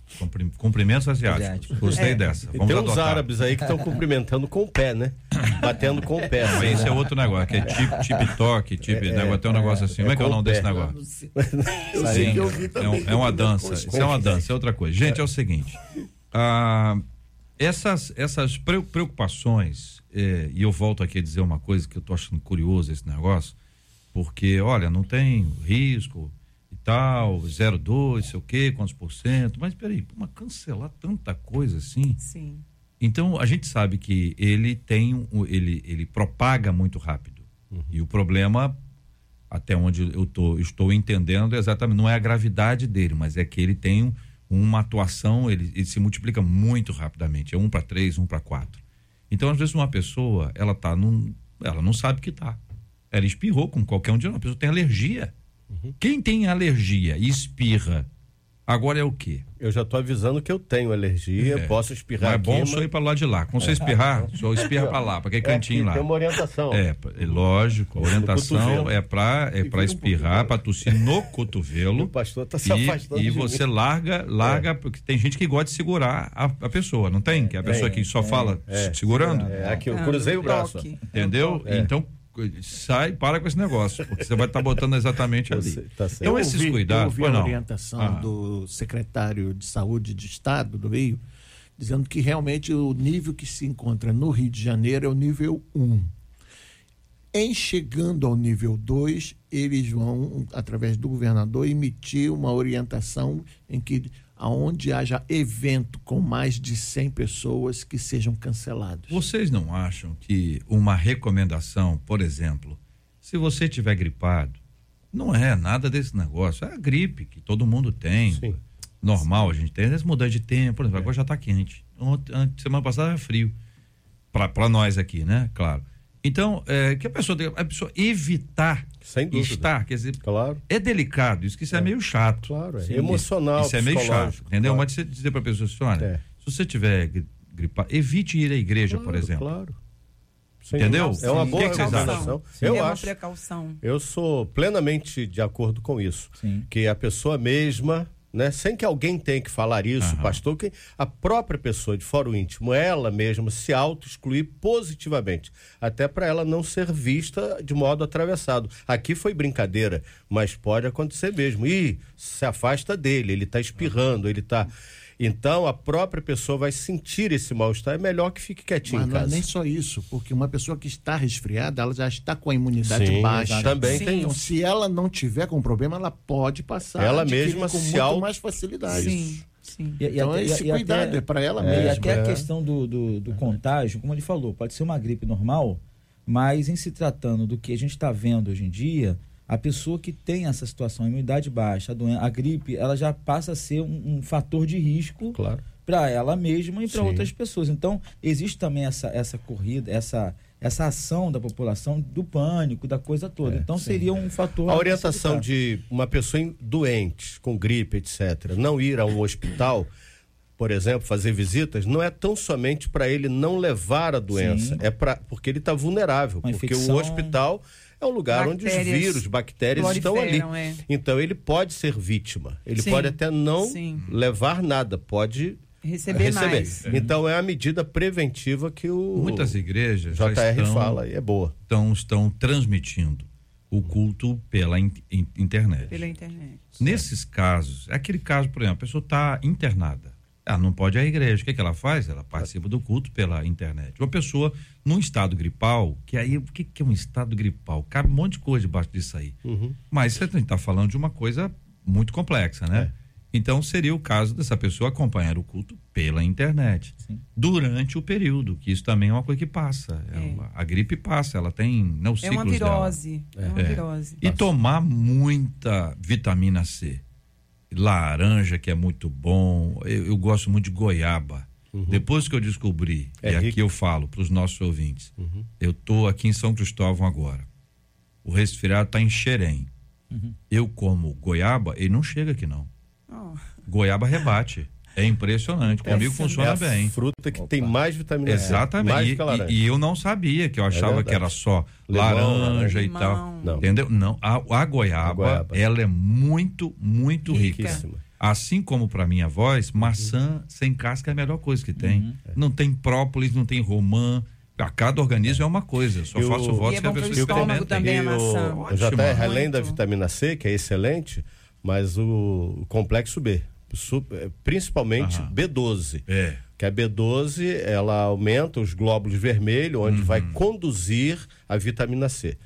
Speaker 1: Cumprimentos asiáticos. Gostei é. dessa.
Speaker 4: Vamos tem adotar. uns árabes aí que estão cumprimentando com o pé, né? (coughs) Batendo com o pé.
Speaker 1: Mas esse é outro negócio, que é tip, tip toque, tip, é, negócio, tem um negócio assim. Como é que é o nome desse negócio? Sim, é, um, é uma dança. Isso é uma dança, é outra coisa. Gente, é o seguinte. Ah, essas, essas preocupações, é, e eu volto aqui a dizer uma coisa que eu estou achando curioso esse negócio, porque, olha, não tem risco, tal, 0,2, sei o quê, quantos por cento. Mas peraí, mas cancelar tanta coisa assim?
Speaker 6: Sim.
Speaker 1: Então a gente sabe que ele tem, ele, ele propaga muito rápido. Uhum. E o problema, até onde eu tô, estou entendendo, exatamente, não é a gravidade dele, mas é que ele tem uma atuação, ele, ele se multiplica muito rapidamente. É um para três, um para quatro. Então, às vezes, uma pessoa, ela tá num. Ela não sabe que tá. Ela espirrou com qualquer um de nós. A pessoa tem alergia. Uhum. Quem tem alergia e espirra, agora é o quê?
Speaker 4: Eu já estou avisando que eu tenho alergia, é. posso espirrar
Speaker 1: Não é bom só ir para lá de lá. Quando você espirrar, (laughs) só espirra para lá, para aquele é cantinho lá.
Speaker 4: Tem uma orientação.
Speaker 1: É, é lógico, a orientação é para é para espirrar, para tossir no (laughs) cotovelo.
Speaker 4: O pastor está se afastando.
Speaker 1: E, e você mim. larga, larga, é. porque tem gente que gosta de segurar a, a pessoa, não tem? Que é a pessoa que só fala segurando.
Speaker 4: É, aqui eu cruzei o braço.
Speaker 1: Entendeu? Então sai para com esse negócio, porque você vai estar tá botando exatamente ali. Tá
Speaker 3: então, esses ouvi, cuidados. Eu ouvi a orientação ah. do secretário de Saúde de Estado do Rio, dizendo que realmente o nível que se encontra no Rio de Janeiro é o nível 1. Em chegando ao nível 2, eles vão, através do governador, emitir uma orientação em que aonde haja evento com mais de 100 pessoas que sejam cancelados.
Speaker 1: Vocês não acham que uma recomendação, por exemplo, se você tiver gripado, não é nada desse negócio, é a gripe que todo mundo tem. Sim. Normal, Sim. a gente tem, às vezes muda de tempo, por exemplo, é. agora já está quente. Semana passada era frio. Para nós aqui, né? Claro. Então, é, que a pessoa, a pessoa evitar estar, quer dizer, claro. é delicado, isso que isso é, é meio chato.
Speaker 4: Claro, é Sim, emocional,
Speaker 1: Isso, é meio chato, entendeu? Claro. Mas você dizer para a pessoa assim, olha, é. se você tiver gripado, evite ir à igreja,
Speaker 4: claro,
Speaker 1: por exemplo.
Speaker 4: Claro.
Speaker 1: Entendeu?
Speaker 4: É uma boa que recomendação.
Speaker 6: Eu
Speaker 4: é
Speaker 6: acho. precaução.
Speaker 4: Eu sou plenamente de acordo com isso. Sim. Que a pessoa mesma né? Sem que alguém tenha que falar isso, uhum. pastor, que a própria pessoa de fora o íntimo, ela mesma se auto-excluir positivamente, até para ela não ser vista de modo atravessado. Aqui foi brincadeira, mas pode acontecer mesmo. E se afasta dele, ele está espirrando, ele está Então a própria pessoa vai sentir esse mal-estar. É melhor que fique quietinho
Speaker 3: Mas
Speaker 4: em casa.
Speaker 3: Não é nem só isso, porque uma pessoa que está resfriada, ela já está com a imunidade
Speaker 4: Sim,
Speaker 3: baixa.
Speaker 4: Também Sim. tem
Speaker 3: Então, se ela não tiver com problema, ela pode passar.
Speaker 4: Ela mesma
Speaker 3: com
Speaker 4: se
Speaker 3: muito mais facilidade.
Speaker 6: Sim. Sim.
Speaker 5: E, e
Speaker 3: então,
Speaker 5: até,
Speaker 3: esse
Speaker 5: e,
Speaker 3: cuidado
Speaker 5: até,
Speaker 3: é para ela
Speaker 5: é,
Speaker 3: mesma.
Speaker 5: E até
Speaker 3: é.
Speaker 5: a questão do, do, do contágio, como ele falou, pode ser uma gripe normal, mas em se tratando do que a gente está vendo hoje em dia, a pessoa que tem essa situação, a imunidade baixa, a, doença, a gripe, ela já passa a ser um, um fator de risco
Speaker 4: claro.
Speaker 5: para ela mesma e para outras pessoas. Então, existe também essa, essa corrida, essa, essa ação da população do pânico, da coisa toda.
Speaker 4: É,
Speaker 5: então,
Speaker 4: sim.
Speaker 5: seria um fator.
Speaker 4: A orientação de uma pessoa doente, com gripe, etc., não ir a um hospital. Por exemplo, fazer visitas, não é tão somente para ele não levar a doença,
Speaker 5: Sim.
Speaker 4: é para porque ele está vulnerável,
Speaker 5: Uma
Speaker 4: porque
Speaker 5: infecção...
Speaker 4: o hospital é um lugar onde os vírus, bactérias estão ali.
Speaker 6: É.
Speaker 4: Então ele pode ser vítima. Ele
Speaker 6: Sim.
Speaker 4: pode até não
Speaker 6: Sim.
Speaker 4: levar nada, pode
Speaker 6: receber,
Speaker 4: receber.
Speaker 6: mais.
Speaker 4: Então é a medida preventiva que o
Speaker 1: muitas igrejas
Speaker 4: JR
Speaker 1: já estão,
Speaker 4: fala e é boa.
Speaker 1: Estão, estão transmitindo o culto pela in, in, internet.
Speaker 6: Pela internet.
Speaker 1: Nesses casos, é aquele caso, por exemplo, a pessoa está internada. Ela não pode ir à igreja. O que, que ela faz? Ela participa do culto pela internet. Uma pessoa num estado gripal, que aí, o que, que é um estado gripal? Cabe um monte de coisa debaixo disso aí.
Speaker 4: Uhum.
Speaker 1: Mas você está falando de uma coisa muito complexa, né?
Speaker 4: É.
Speaker 1: Então seria o caso dessa pessoa acompanhar o culto pela internet
Speaker 5: Sim.
Speaker 1: durante o período, que isso também é uma coisa que passa.
Speaker 6: É.
Speaker 1: Ela- a gripe passa, ela tem né, os
Speaker 6: É uma
Speaker 1: ciclos
Speaker 6: virose. É, uma
Speaker 1: É.
Speaker 6: virose.
Speaker 1: dela. E tomar muita vitamina C. Laranja, que é muito bom. Eu, eu gosto muito de goiaba. Depois que eu descobri,
Speaker 4: É
Speaker 1: e aqui
Speaker 4: rico.
Speaker 1: eu falo para os nossos ouvintes, eu tô aqui em São Cristóvão agora. O resfriado está em Xerém. Eu como goiaba, ele não chega aqui não.
Speaker 6: Oh.
Speaker 1: Goiaba rebate. É impressionante. Comigo
Speaker 4: é
Speaker 1: funciona
Speaker 4: a
Speaker 1: bem.
Speaker 4: fruta que tem mais vitamina C.
Speaker 1: Exatamente.
Speaker 4: Mais
Speaker 1: E,
Speaker 4: que a laranja.
Speaker 1: e- e eu não sabia, que eu achava
Speaker 4: verdade.
Speaker 1: que era só
Speaker 4: Limão,
Speaker 1: laranja
Speaker 6: laranja.
Speaker 1: e tal.
Speaker 6: Limão.
Speaker 4: Não.
Speaker 1: Entendeu? Não. A, a goiaba,
Speaker 4: A goiaba.
Speaker 1: ela é muito, muito rica.
Speaker 4: Riquíssima.
Speaker 1: Assim como para minha voz, maçã sem casca é a melhor coisa que tem. Não tem própolis, não tem romã. A cada organismo é uma coisa. Eu só
Speaker 4: E o-
Speaker 1: faço votos
Speaker 6: é
Speaker 1: que a pessoa
Speaker 6: estômago
Speaker 1: experimente.
Speaker 6: também a
Speaker 4: E
Speaker 6: maçã.
Speaker 1: Ótimo.
Speaker 4: JR, além da vitamina C, que é excelente, mas o, o complexo B, principalmente
Speaker 1: Aham.
Speaker 4: B12.
Speaker 1: É.
Speaker 4: Que a B12 ela aumenta os glóbulos vermelhos, onde vai
Speaker 1: Uhum.
Speaker 4: conduzir a vitamina C.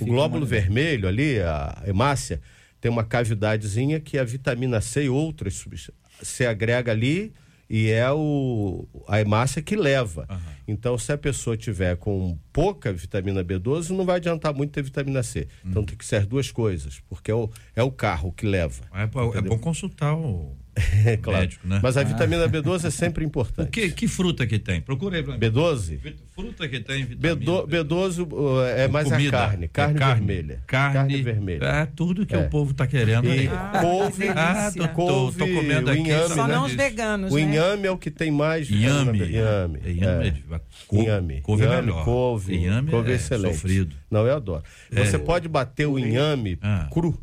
Speaker 4: O glóbulo
Speaker 5: mais.
Speaker 4: vermelho ali, a hemácia, tem uma cavidadezinha que a vitamina C e outras substâncias se agrega ali e é o, a hemácia que leva. Então, se a pessoa tiver com pouca vitamina B12, não vai adiantar muito ter vitamina C. Então, tem que ser as duas coisas, porque é o, é o carro que leva.
Speaker 1: É, bom- é bom consultar o
Speaker 4: É (laughs) claro.
Speaker 1: médico, né?
Speaker 4: Mas a vitamina B12 é sempre importante.
Speaker 1: O que, que fruta que tem? Procurei pra mim.
Speaker 4: B12?
Speaker 1: Fruta que tem vitamina.
Speaker 4: B12, B12 uh, é mais
Speaker 1: Comida.
Speaker 4: a carne,
Speaker 1: É
Speaker 4: carne, vermelha.
Speaker 1: Carne,
Speaker 4: vermelha.
Speaker 1: É tudo que
Speaker 4: É.
Speaker 1: o povo tá querendo
Speaker 4: E
Speaker 1: aí.
Speaker 6: Ah, (laughs)
Speaker 4: couve,
Speaker 1: Ah,
Speaker 6: delícia.
Speaker 1: tô, tô, tô comendo aqui.
Speaker 4: inhame,
Speaker 6: Só
Speaker 4: né?
Speaker 6: não os veganos,
Speaker 4: O
Speaker 6: né?
Speaker 4: inhame é o que tem mais
Speaker 1: Inhame.
Speaker 4: B. Inhame.
Speaker 1: É, inhame,
Speaker 4: é.
Speaker 1: é. Co-
Speaker 4: Inhame.
Speaker 1: Couve é
Speaker 4: Inhame,
Speaker 1: melhor.
Speaker 4: couve.
Speaker 1: Inhame
Speaker 4: couve
Speaker 1: é
Speaker 4: excelente.
Speaker 1: sofrido.
Speaker 4: Não, eu adoro. Você pode bater o inhame
Speaker 1: Ah.
Speaker 4: cru.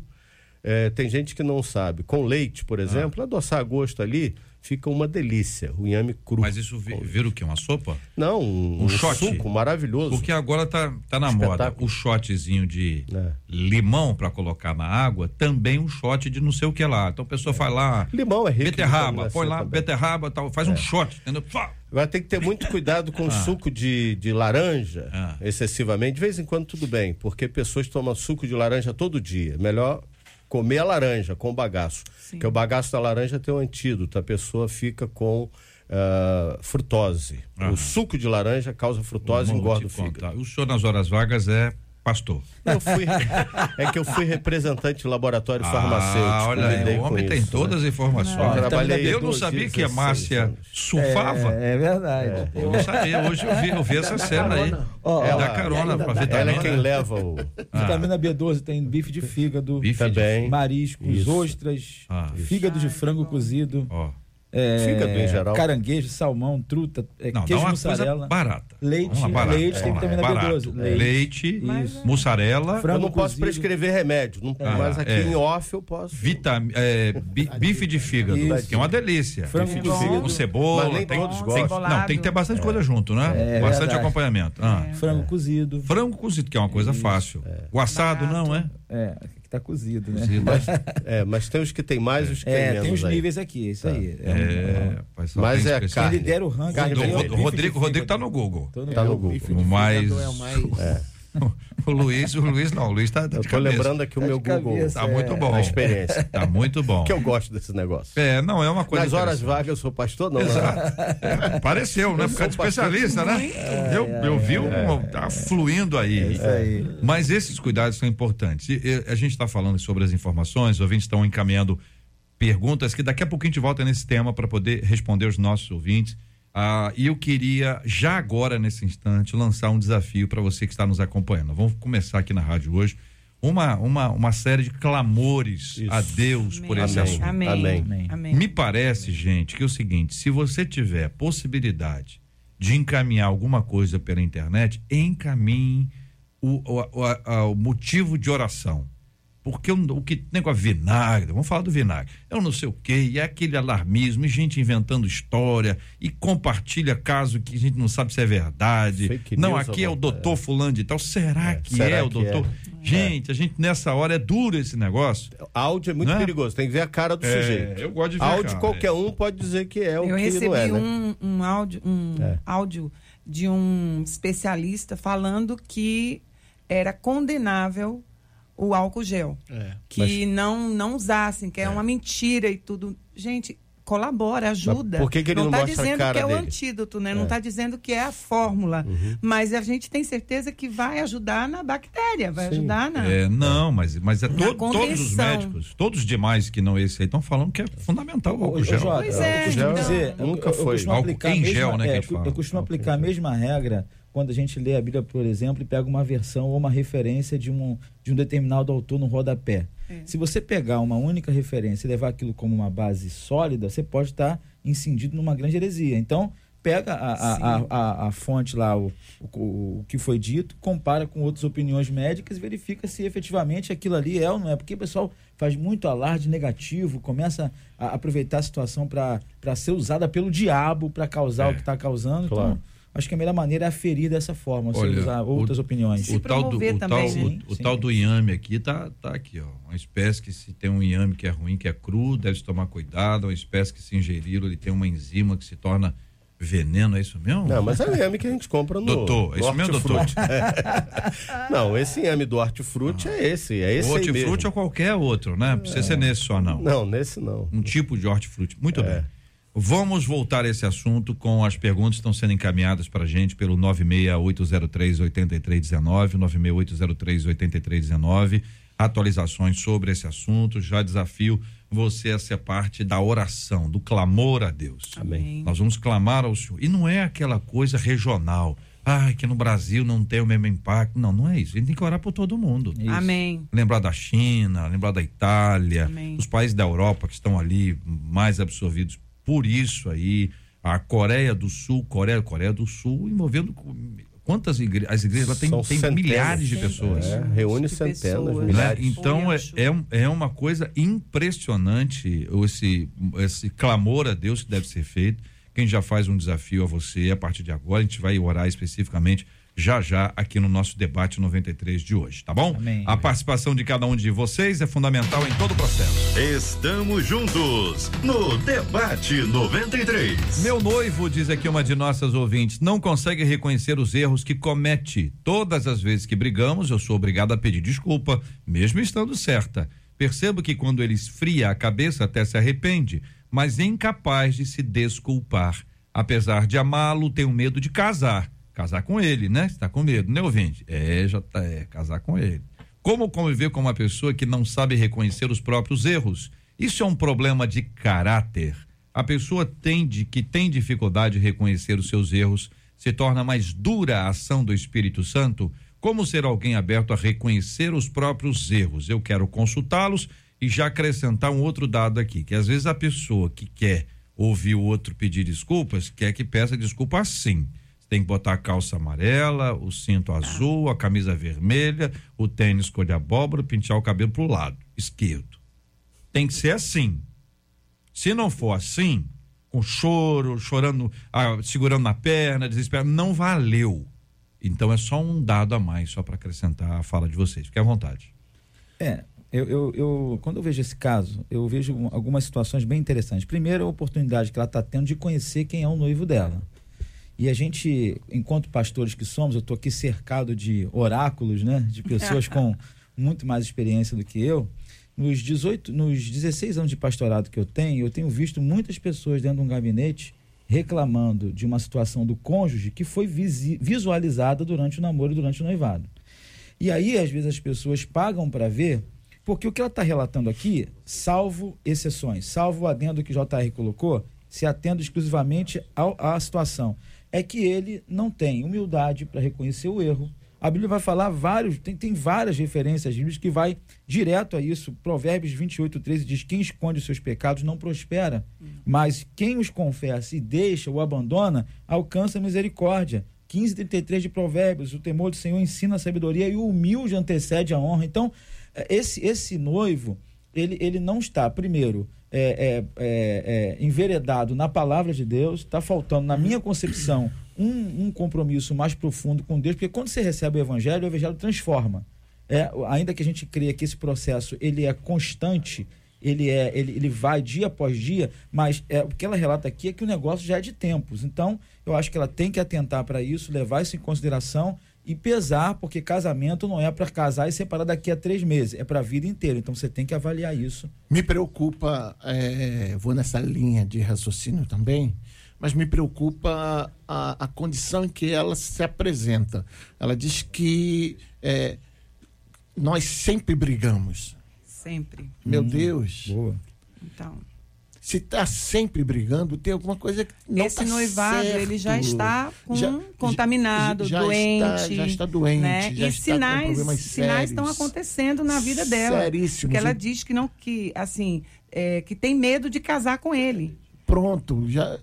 Speaker 4: É, tem gente que não sabe. Com leite,
Speaker 1: Ah.
Speaker 4: por exemplo, adoçar a gosto ali, fica uma delícia. O inhame cru.
Speaker 1: Mas isso vi- vira o quê? Uma sopa?
Speaker 4: Não, um,
Speaker 1: Um
Speaker 4: um
Speaker 1: shot.
Speaker 4: suco maravilhoso.
Speaker 1: Porque agora tá, tá na moda
Speaker 4: Espetáculo.
Speaker 1: o shotzinho de
Speaker 4: É.
Speaker 1: limão para colocar na água, também um shot de não sei o que lá. Então a pessoa faz lá
Speaker 4: Limão é rico
Speaker 1: beterraba, põe lá
Speaker 4: também.
Speaker 1: beterraba, tal, faz um shot, entendeu? Fá!
Speaker 4: Agora tem que ter muito cuidado com o (laughs) suco de, de laranja,
Speaker 1: Ah.
Speaker 4: excessivamente. De vez em quando tudo bem, porque pessoas tomam suco de laranja todo dia. Melhor comer a laranja com o bagaço.
Speaker 6: Sim.
Speaker 4: Porque o bagaço da laranja tem um antídoto. A pessoa fica com ah, frutose.
Speaker 1: Aham.
Speaker 4: O suco de laranja causa frutose e engorda o fígado.
Speaker 1: O senhor nas horas vagas é pastor.
Speaker 4: Eu fui, (laughs) é que eu fui representante do laboratório farmacêutico.
Speaker 1: Ah, olha aí,
Speaker 4: lidei
Speaker 1: o homem tem
Speaker 4: isso,
Speaker 1: todas
Speaker 4: né?
Speaker 1: as informações.
Speaker 4: Eu trabalhei
Speaker 1: Eu não sabia que a
Speaker 4: 16
Speaker 1: Márcia surfava.
Speaker 5: É, é verdade.
Speaker 1: Eu não sabia. Hoje eu vi, eu vi essa cena aí.
Speaker 5: Ó,
Speaker 1: É da carona pra
Speaker 4: Ela
Speaker 1: vitamina.
Speaker 4: é quem leva o.
Speaker 5: Vitamina B12 tem bife de fígado,
Speaker 1: Bife
Speaker 4: Também.
Speaker 5: mariscos,
Speaker 4: Isso.
Speaker 5: ostras,
Speaker 1: Ah.
Speaker 5: fígado de frango cozido,
Speaker 1: Ó,
Speaker 5: é,
Speaker 4: Fígado em geral.
Speaker 5: caranguejo, salmão, truta, é,
Speaker 1: não, dá
Speaker 5: queijo
Speaker 1: uma
Speaker 5: mussarela.
Speaker 1: coisa barata.
Speaker 5: Leite,
Speaker 1: lá, barata.
Speaker 5: leite tem
Speaker 1: Vamos lá,
Speaker 5: vitamina
Speaker 1: barato.
Speaker 5: B12. Leite.
Speaker 1: Leite,
Speaker 6: Mas-
Speaker 1: mussarela,
Speaker 4: Eu
Speaker 5: Frango
Speaker 4: não posso
Speaker 5: cozido.
Speaker 4: prescrever remédio, não-
Speaker 1: Ah,
Speaker 4: mas aqui
Speaker 1: é.
Speaker 4: em off eu posso.
Speaker 1: vitam, é, bi- bife de fígado,
Speaker 5: Isso.
Speaker 1: que é uma delícia.
Speaker 5: Frango
Speaker 1: Bife de fígado com cebola.
Speaker 4: Mas nem
Speaker 1: tem,
Speaker 4: todos
Speaker 1: tem-
Speaker 4: gostam.
Speaker 1: não, tem que ter bastante coisa junto, né?
Speaker 5: É
Speaker 1: bastante
Speaker 5: verdade.
Speaker 1: acompanhamento. Ah.
Speaker 5: Frango cozido.
Speaker 1: Frango cozido, que é uma coisa fácil. O assado não, é?
Speaker 5: É, que tá cozido, né?
Speaker 4: Cozido. Mas, (laughs) é, mas tem os que tem mais, os que
Speaker 5: é,
Speaker 4: tem menos.
Speaker 5: tem os
Speaker 4: aí.
Speaker 5: níveis aqui, isso
Speaker 4: Tá.
Speaker 5: aí.
Speaker 1: É,
Speaker 5: um-
Speaker 4: Mas é
Speaker 5: Quem
Speaker 4: carne.
Speaker 5: lidera o ranking.
Speaker 4: Carne
Speaker 1: Do-
Speaker 5: é o
Speaker 1: Rodrigo,
Speaker 5: de
Speaker 1: Rodrigo tá no Google.
Speaker 5: Tô no
Speaker 4: Tá no
Speaker 5: Google.
Speaker 1: Mas-
Speaker 3: fígado é o.
Speaker 4: É.
Speaker 1: Luiz, o Luiz não, o Luiz tá, tá
Speaker 4: Eu tô
Speaker 1: cabeça.
Speaker 4: lembrando aqui o
Speaker 5: Tá
Speaker 4: meu Google.
Speaker 5: cabeça,
Speaker 1: Tá muito
Speaker 5: É,
Speaker 1: bom.
Speaker 4: A experiência.
Speaker 1: Tá muito bom.
Speaker 4: Que eu gosto desse negócio.
Speaker 1: É, não, é uma coisa.
Speaker 4: Nas horas vagas eu sou pastor, não. não.
Speaker 1: É, pareceu, né?
Speaker 4: Eu
Speaker 1: Por causa de especialista, né? Eu, eu vi, um, tá fluindo aí.
Speaker 5: Isso aí.
Speaker 1: Mas esses cuidados são importantes. E, e, a gente está falando sobre as informações, os ouvintes estão encaminhando perguntas que daqui a pouquinho a gente volta nesse tema para poder responder os nossos ouvintes. Ah, e eu queria, já agora, nesse instante, lançar um desafio para você que está nos acompanhando. Vamos começar aqui na rádio hoje. Uma, uma, uma série de clamores
Speaker 4: Isso.
Speaker 1: a Deus por esse
Speaker 4: Amém.
Speaker 1: assunto.
Speaker 6: Amém.
Speaker 4: Amém.
Speaker 5: Amém.
Speaker 6: Amém.
Speaker 1: Me parece, gente, que é o seguinte: se você tiver possibilidade de encaminhar alguma coisa pela internet, encaminhe o, o, o, a- o motivo de oração. Porque o, o que negócio vinagre, vamos falar do vinagre, é um não sei o quê, e é aquele alarmismo, e gente inventando história, e compartilha caso que a gente não sabe se é verdade.
Speaker 4: Fake
Speaker 1: não, aqui é o
Speaker 4: alguma-
Speaker 1: doutor fulano de tal. Será
Speaker 4: É,
Speaker 1: que
Speaker 4: será
Speaker 1: é o
Speaker 4: que
Speaker 1: doutor?
Speaker 4: é?
Speaker 1: Gente, a gente nessa hora é duro esse negócio.
Speaker 4: Áudio é muito
Speaker 1: Né?
Speaker 4: perigoso, tem que ver a cara do
Speaker 1: É,
Speaker 4: sujeito.
Speaker 1: eu gosto de ver a
Speaker 4: Áudio,
Speaker 1: cara,
Speaker 4: qualquer
Speaker 1: é.
Speaker 4: um pode dizer que é o
Speaker 6: Eu
Speaker 4: que
Speaker 6: recebi
Speaker 4: não é, né?
Speaker 6: um, um áudio, um
Speaker 4: É.
Speaker 6: áudio de um especialista falando que era condenável o álcool gel.
Speaker 3: É.
Speaker 6: Que não, não usassem, que é, uma mentira e tudo. Gente, colabora, ajuda.
Speaker 4: por que que ele não
Speaker 6: tá
Speaker 4: mostra a
Speaker 6: dizendo
Speaker 4: cara
Speaker 6: que é o
Speaker 4: dele?
Speaker 6: antídoto, né? Não
Speaker 4: É.
Speaker 6: está dizendo que é a fórmula.
Speaker 4: Uhum.
Speaker 6: Mas a gente tem certeza que vai ajudar na bactéria, vai
Speaker 4: Sim.
Speaker 6: ajudar na.
Speaker 1: É, não, mas, mas é to- todos os médicos, todos os demais que não esse aí, estão falando que é fundamental o álcool gel.
Speaker 6: Pois é,
Speaker 5: eu costumo
Speaker 6: então.
Speaker 5: dizer,
Speaker 4: Nunca
Speaker 5: eu,
Speaker 4: foi.
Speaker 5: Eu costumo
Speaker 1: Álcool
Speaker 5: aplicar a
Speaker 1: em
Speaker 5: mesma,
Speaker 1: gel, né, que a
Speaker 5: é,
Speaker 1: gente
Speaker 5: eu,
Speaker 1: fala.
Speaker 5: eu costumo aplicar a mesma regra quando a gente lê a Bíblia, por exemplo, e pega uma versão ou uma referência de um, de um determinado autor no rodapé.
Speaker 6: É.
Speaker 5: Se você pegar uma única referência e levar aquilo como uma base sólida, você pode estar incidido numa grande heresia. Então, pega a, a, a, a, a fonte lá, o, o, o que foi dito, compara com outras opiniões médicas e verifica se efetivamente aquilo ali é ou não é. Porque o pessoal faz muito alarde negativo, começa a aproveitar a situação para ser usada pelo diabo para causar
Speaker 1: É.
Speaker 5: o que está causando.
Speaker 4: Claro.
Speaker 5: Então, acho que a melhor maneira é aferir dessa forma, você
Speaker 1: Olha,
Speaker 5: usar outras opiniões.
Speaker 6: Se
Speaker 1: O tal, do,
Speaker 6: promover
Speaker 1: o,
Speaker 6: também,
Speaker 1: tal,
Speaker 6: né?
Speaker 1: o, o
Speaker 5: Sim.
Speaker 1: tal do inhame aqui tá, tá aqui, ó. Uma espécie que se tem um inhame que é ruim, que é cru, deve se tomar cuidado. Uma espécie que se ingerir, ele tem uma enzima que se torna veneno, é isso mesmo?
Speaker 4: Não, mas é o inhame que a gente compra no.
Speaker 1: Doutor, é isso mesmo, doutor? (laughs)
Speaker 4: não, esse inhame do hortifruti é esse. É esse
Speaker 1: o hortifruti ou qualquer outro, né? Não precisa ser nesse só, não.
Speaker 4: Não, nesse não.
Speaker 1: um tipo de hortifruti. Muito
Speaker 4: É.
Speaker 1: bem. Vamos voltar a esse assunto com as perguntas que estão sendo encaminhadas para a gente pelo 96803-8319, 96803-8319. Atualizações sobre esse assunto. Já desafio você a ser parte da oração, do clamor a Deus.
Speaker 6: Amém.
Speaker 1: Nós vamos clamar ao Senhor. E não é aquela coisa regional. Ah, que no Brasil não tem o mesmo impacto. Não, não é isso. A gente tem que orar por todo mundo
Speaker 5: Isso.
Speaker 6: Amém.
Speaker 1: lembrar da China, lembrar da Itália,
Speaker 6: Amém.
Speaker 1: os países da Europa que estão ali mais absorvidos por isso aí, a Coreia do Sul, Coreia, Coreia do Sul envolvendo quantas igrejas, as igrejas lá tem, tem milhares de pessoas.
Speaker 4: É, reúne
Speaker 6: De
Speaker 4: centenas,
Speaker 6: pessoas.
Speaker 1: né?
Speaker 4: milhares.
Speaker 1: Então é, é, é uma coisa impressionante esse, esse clamor a Deus que deve ser feito. Quem já faz um desafio a você, a partir de agora, a gente vai orar especificamente já já aqui no nosso debate 93 de hoje, tá bom?
Speaker 5: Amém.
Speaker 1: A participação de cada um de vocês é fundamental em todo o processo.
Speaker 7: Estamos juntos no Debate 93.
Speaker 1: Meu noivo, diz aqui uma de nossas ouvintes, não consegue reconhecer os erros que comete. Todas as vezes que brigamos, eu sou obrigado a pedir desculpa, mesmo estando certa. Percebo que quando ele esfria a cabeça até se arrepende, mas é incapaz de se desculpar. Apesar de amá-lo, tenho medo de casar. Casar com ele, né? Você tá com medo, né, ouvinte? É, já tá, é, casar com ele. Como conviver com uma pessoa que não sabe reconhecer os próprios erros? Isso é um problema de caráter. A pessoa tem de, que tem dificuldade de reconhecer os seus erros se torna mais dura a ação do Espírito Santo. Como ser alguém aberto a reconhecer os próprios erros? Eu quero consultá-los e já acrescentar um outro dado aqui, que às vezes a pessoa que quer ouvir o outro pedir desculpas, quer que peça desculpa assim. Você tem que botar a calça amarela, o cinto azul, a camisa vermelha, o tênis cor de abóbora, pentear o cabelo pro lado esquerdo. Tem que ser assim. Se não for assim, com choro, chorando, ah, segurando na perna, desesperado, não valeu. Então é só um dado a mais, só para acrescentar a fala de vocês. Fique à vontade.
Speaker 5: É, eu, eu, eu, quando eu vejo esse caso, eu vejo algumas situações bem interessantes. Primeiro, a oportunidade que ela está tendo de conhecer quem é o noivo dela. E a gente, enquanto pastores que somos, eu estou aqui cercado de oráculos, né? De pessoas com (laughs) muito mais experiência do que eu. Nos 18, nos 16 anos de pastorado que eu tenho, eu tenho visto muitas pessoas dentro de um gabinete reclamando de uma situação do cônjuge que foi visualizada durante o namoro e durante o noivado. E aí, às vezes, as pessoas pagam para ver porque o que ela está relatando aqui, salvo exceções, salvo o adendo que o JR colocou, se atendo exclusivamente ao, à situação, é que ele não tem humildade para reconhecer o erro. A Bíblia vai falar vários, tem, tem várias referências bíblicas que vai direto a isso. Provérbios 28, 13 diz: Quem esconde os seus pecados não prospera, mas quem os confessa e deixa ou abandona alcança misericórdia. 15, 33 de Provérbios: O temor do Senhor ensina a sabedoria e o humilde antecede a honra. Então, esse, esse noivo, ele, ele não está, primeiro, é, é, é, é enveredado na palavra de Deus, está faltando, na minha concepção, um, um, compromisso mais profundo com Deus, porque quando você recebe o evangelho, o evangelho transforma. É, ainda que a gente creia que esse processo ele é constante, ele é ele, ele vai dia após dia, mas é, o que ela relata aqui é que o negócio já é de tempos. Então, eu acho que ela tem que atentar para isso, levar isso em consideração e pesar, porque casamento não é para casar e separar daqui a três meses, é para a vida inteira. Então você tem que avaliar isso.
Speaker 3: Me preocupa, é, vou nessa linha de raciocínio também, mas me preocupa a, a condição em que ela se apresenta. Ela diz que é, nós sempre brigamos.
Speaker 6: Sempre.
Speaker 3: Meu hum, Deus.
Speaker 5: Boa.
Speaker 6: Então
Speaker 3: se está sempre brigando, tem alguma coisa que não
Speaker 6: Esse tá noivado, certo. ele já está com, já, contaminado, já doente. Está,
Speaker 3: já está doente, né? já
Speaker 6: e
Speaker 3: está
Speaker 6: sinais, com sinais estão acontecendo na vida dela.
Speaker 3: Seríssimo.
Speaker 6: Porque ela diz que não, que assim, é, que tem medo de casar com ele.
Speaker 3: Pronto, já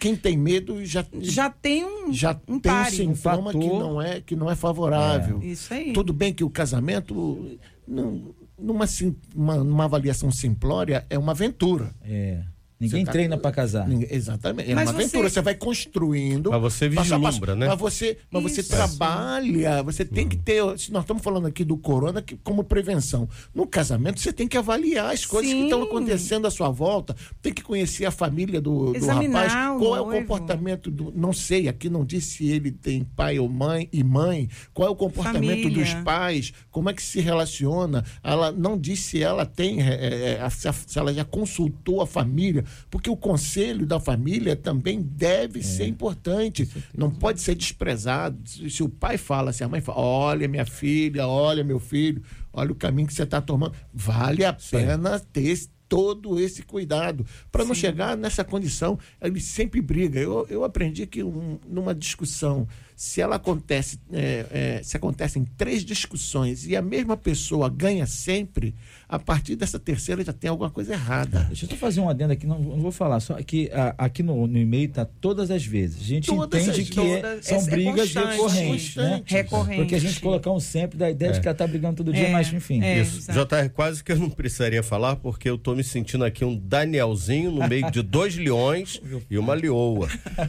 Speaker 3: quem tem medo já
Speaker 6: já tem um
Speaker 3: já
Speaker 6: um
Speaker 3: tem um sintoma um que não é que não é favorável.
Speaker 6: É. Isso aí.
Speaker 3: Tudo bem que o casamento não, numa, uma, numa avaliação simplória, é uma aventura.
Speaker 5: É. Ninguém tá, treina para casar.
Speaker 3: Ninguém, exatamente. É mas uma aventura. Você vai construindo.
Speaker 4: Mas você vislumbra, né?
Speaker 3: Mas você, mas você trabalha. Você tem que ter. Se nós estamos falando aqui do corona que, como prevenção. No casamento, você tem que avaliar as coisas Sim. que estão acontecendo à sua volta. Tem que conhecer a família do, do rapaz. Qual é o comportamento do. Não sei, aqui não disse se ele tem pai ou mãe e mãe. Qual é o comportamento família. dos pais? Como é que se relaciona? Ela não disse se ela tem. É, é, se ela já consultou a família porque o conselho da família também deve é. ser importante. Não pode ser desprezado. Se o pai fala, se a mãe fala, olha minha filha, olha meu filho, olha o caminho que você está tomando, vale a pena ter todo esse cuidado para não chegar nessa condição. Ele sempre briga. Eu, eu aprendi que um, numa discussão se ela acontece, é, é, se acontecem três discussões e a mesma pessoa ganha sempre, a partir dessa terceira já tem alguma coisa errada.
Speaker 5: Deixa eu fazer um adendo aqui, não, não vou falar, só que a, aqui no, no e-mail está todas as vezes. A gente todas entende as, que é, são é brigas recorrentes, né?
Speaker 6: Recorrente.
Speaker 5: Porque a gente coloca um sempre da ideia de que ela está brigando todo dia, é, mas enfim.
Speaker 4: É, Isso. JR, quase que eu não precisaria falar, porque eu estou me sentindo aqui um Danielzinho no meio de dois leões (laughs) e uma leoa,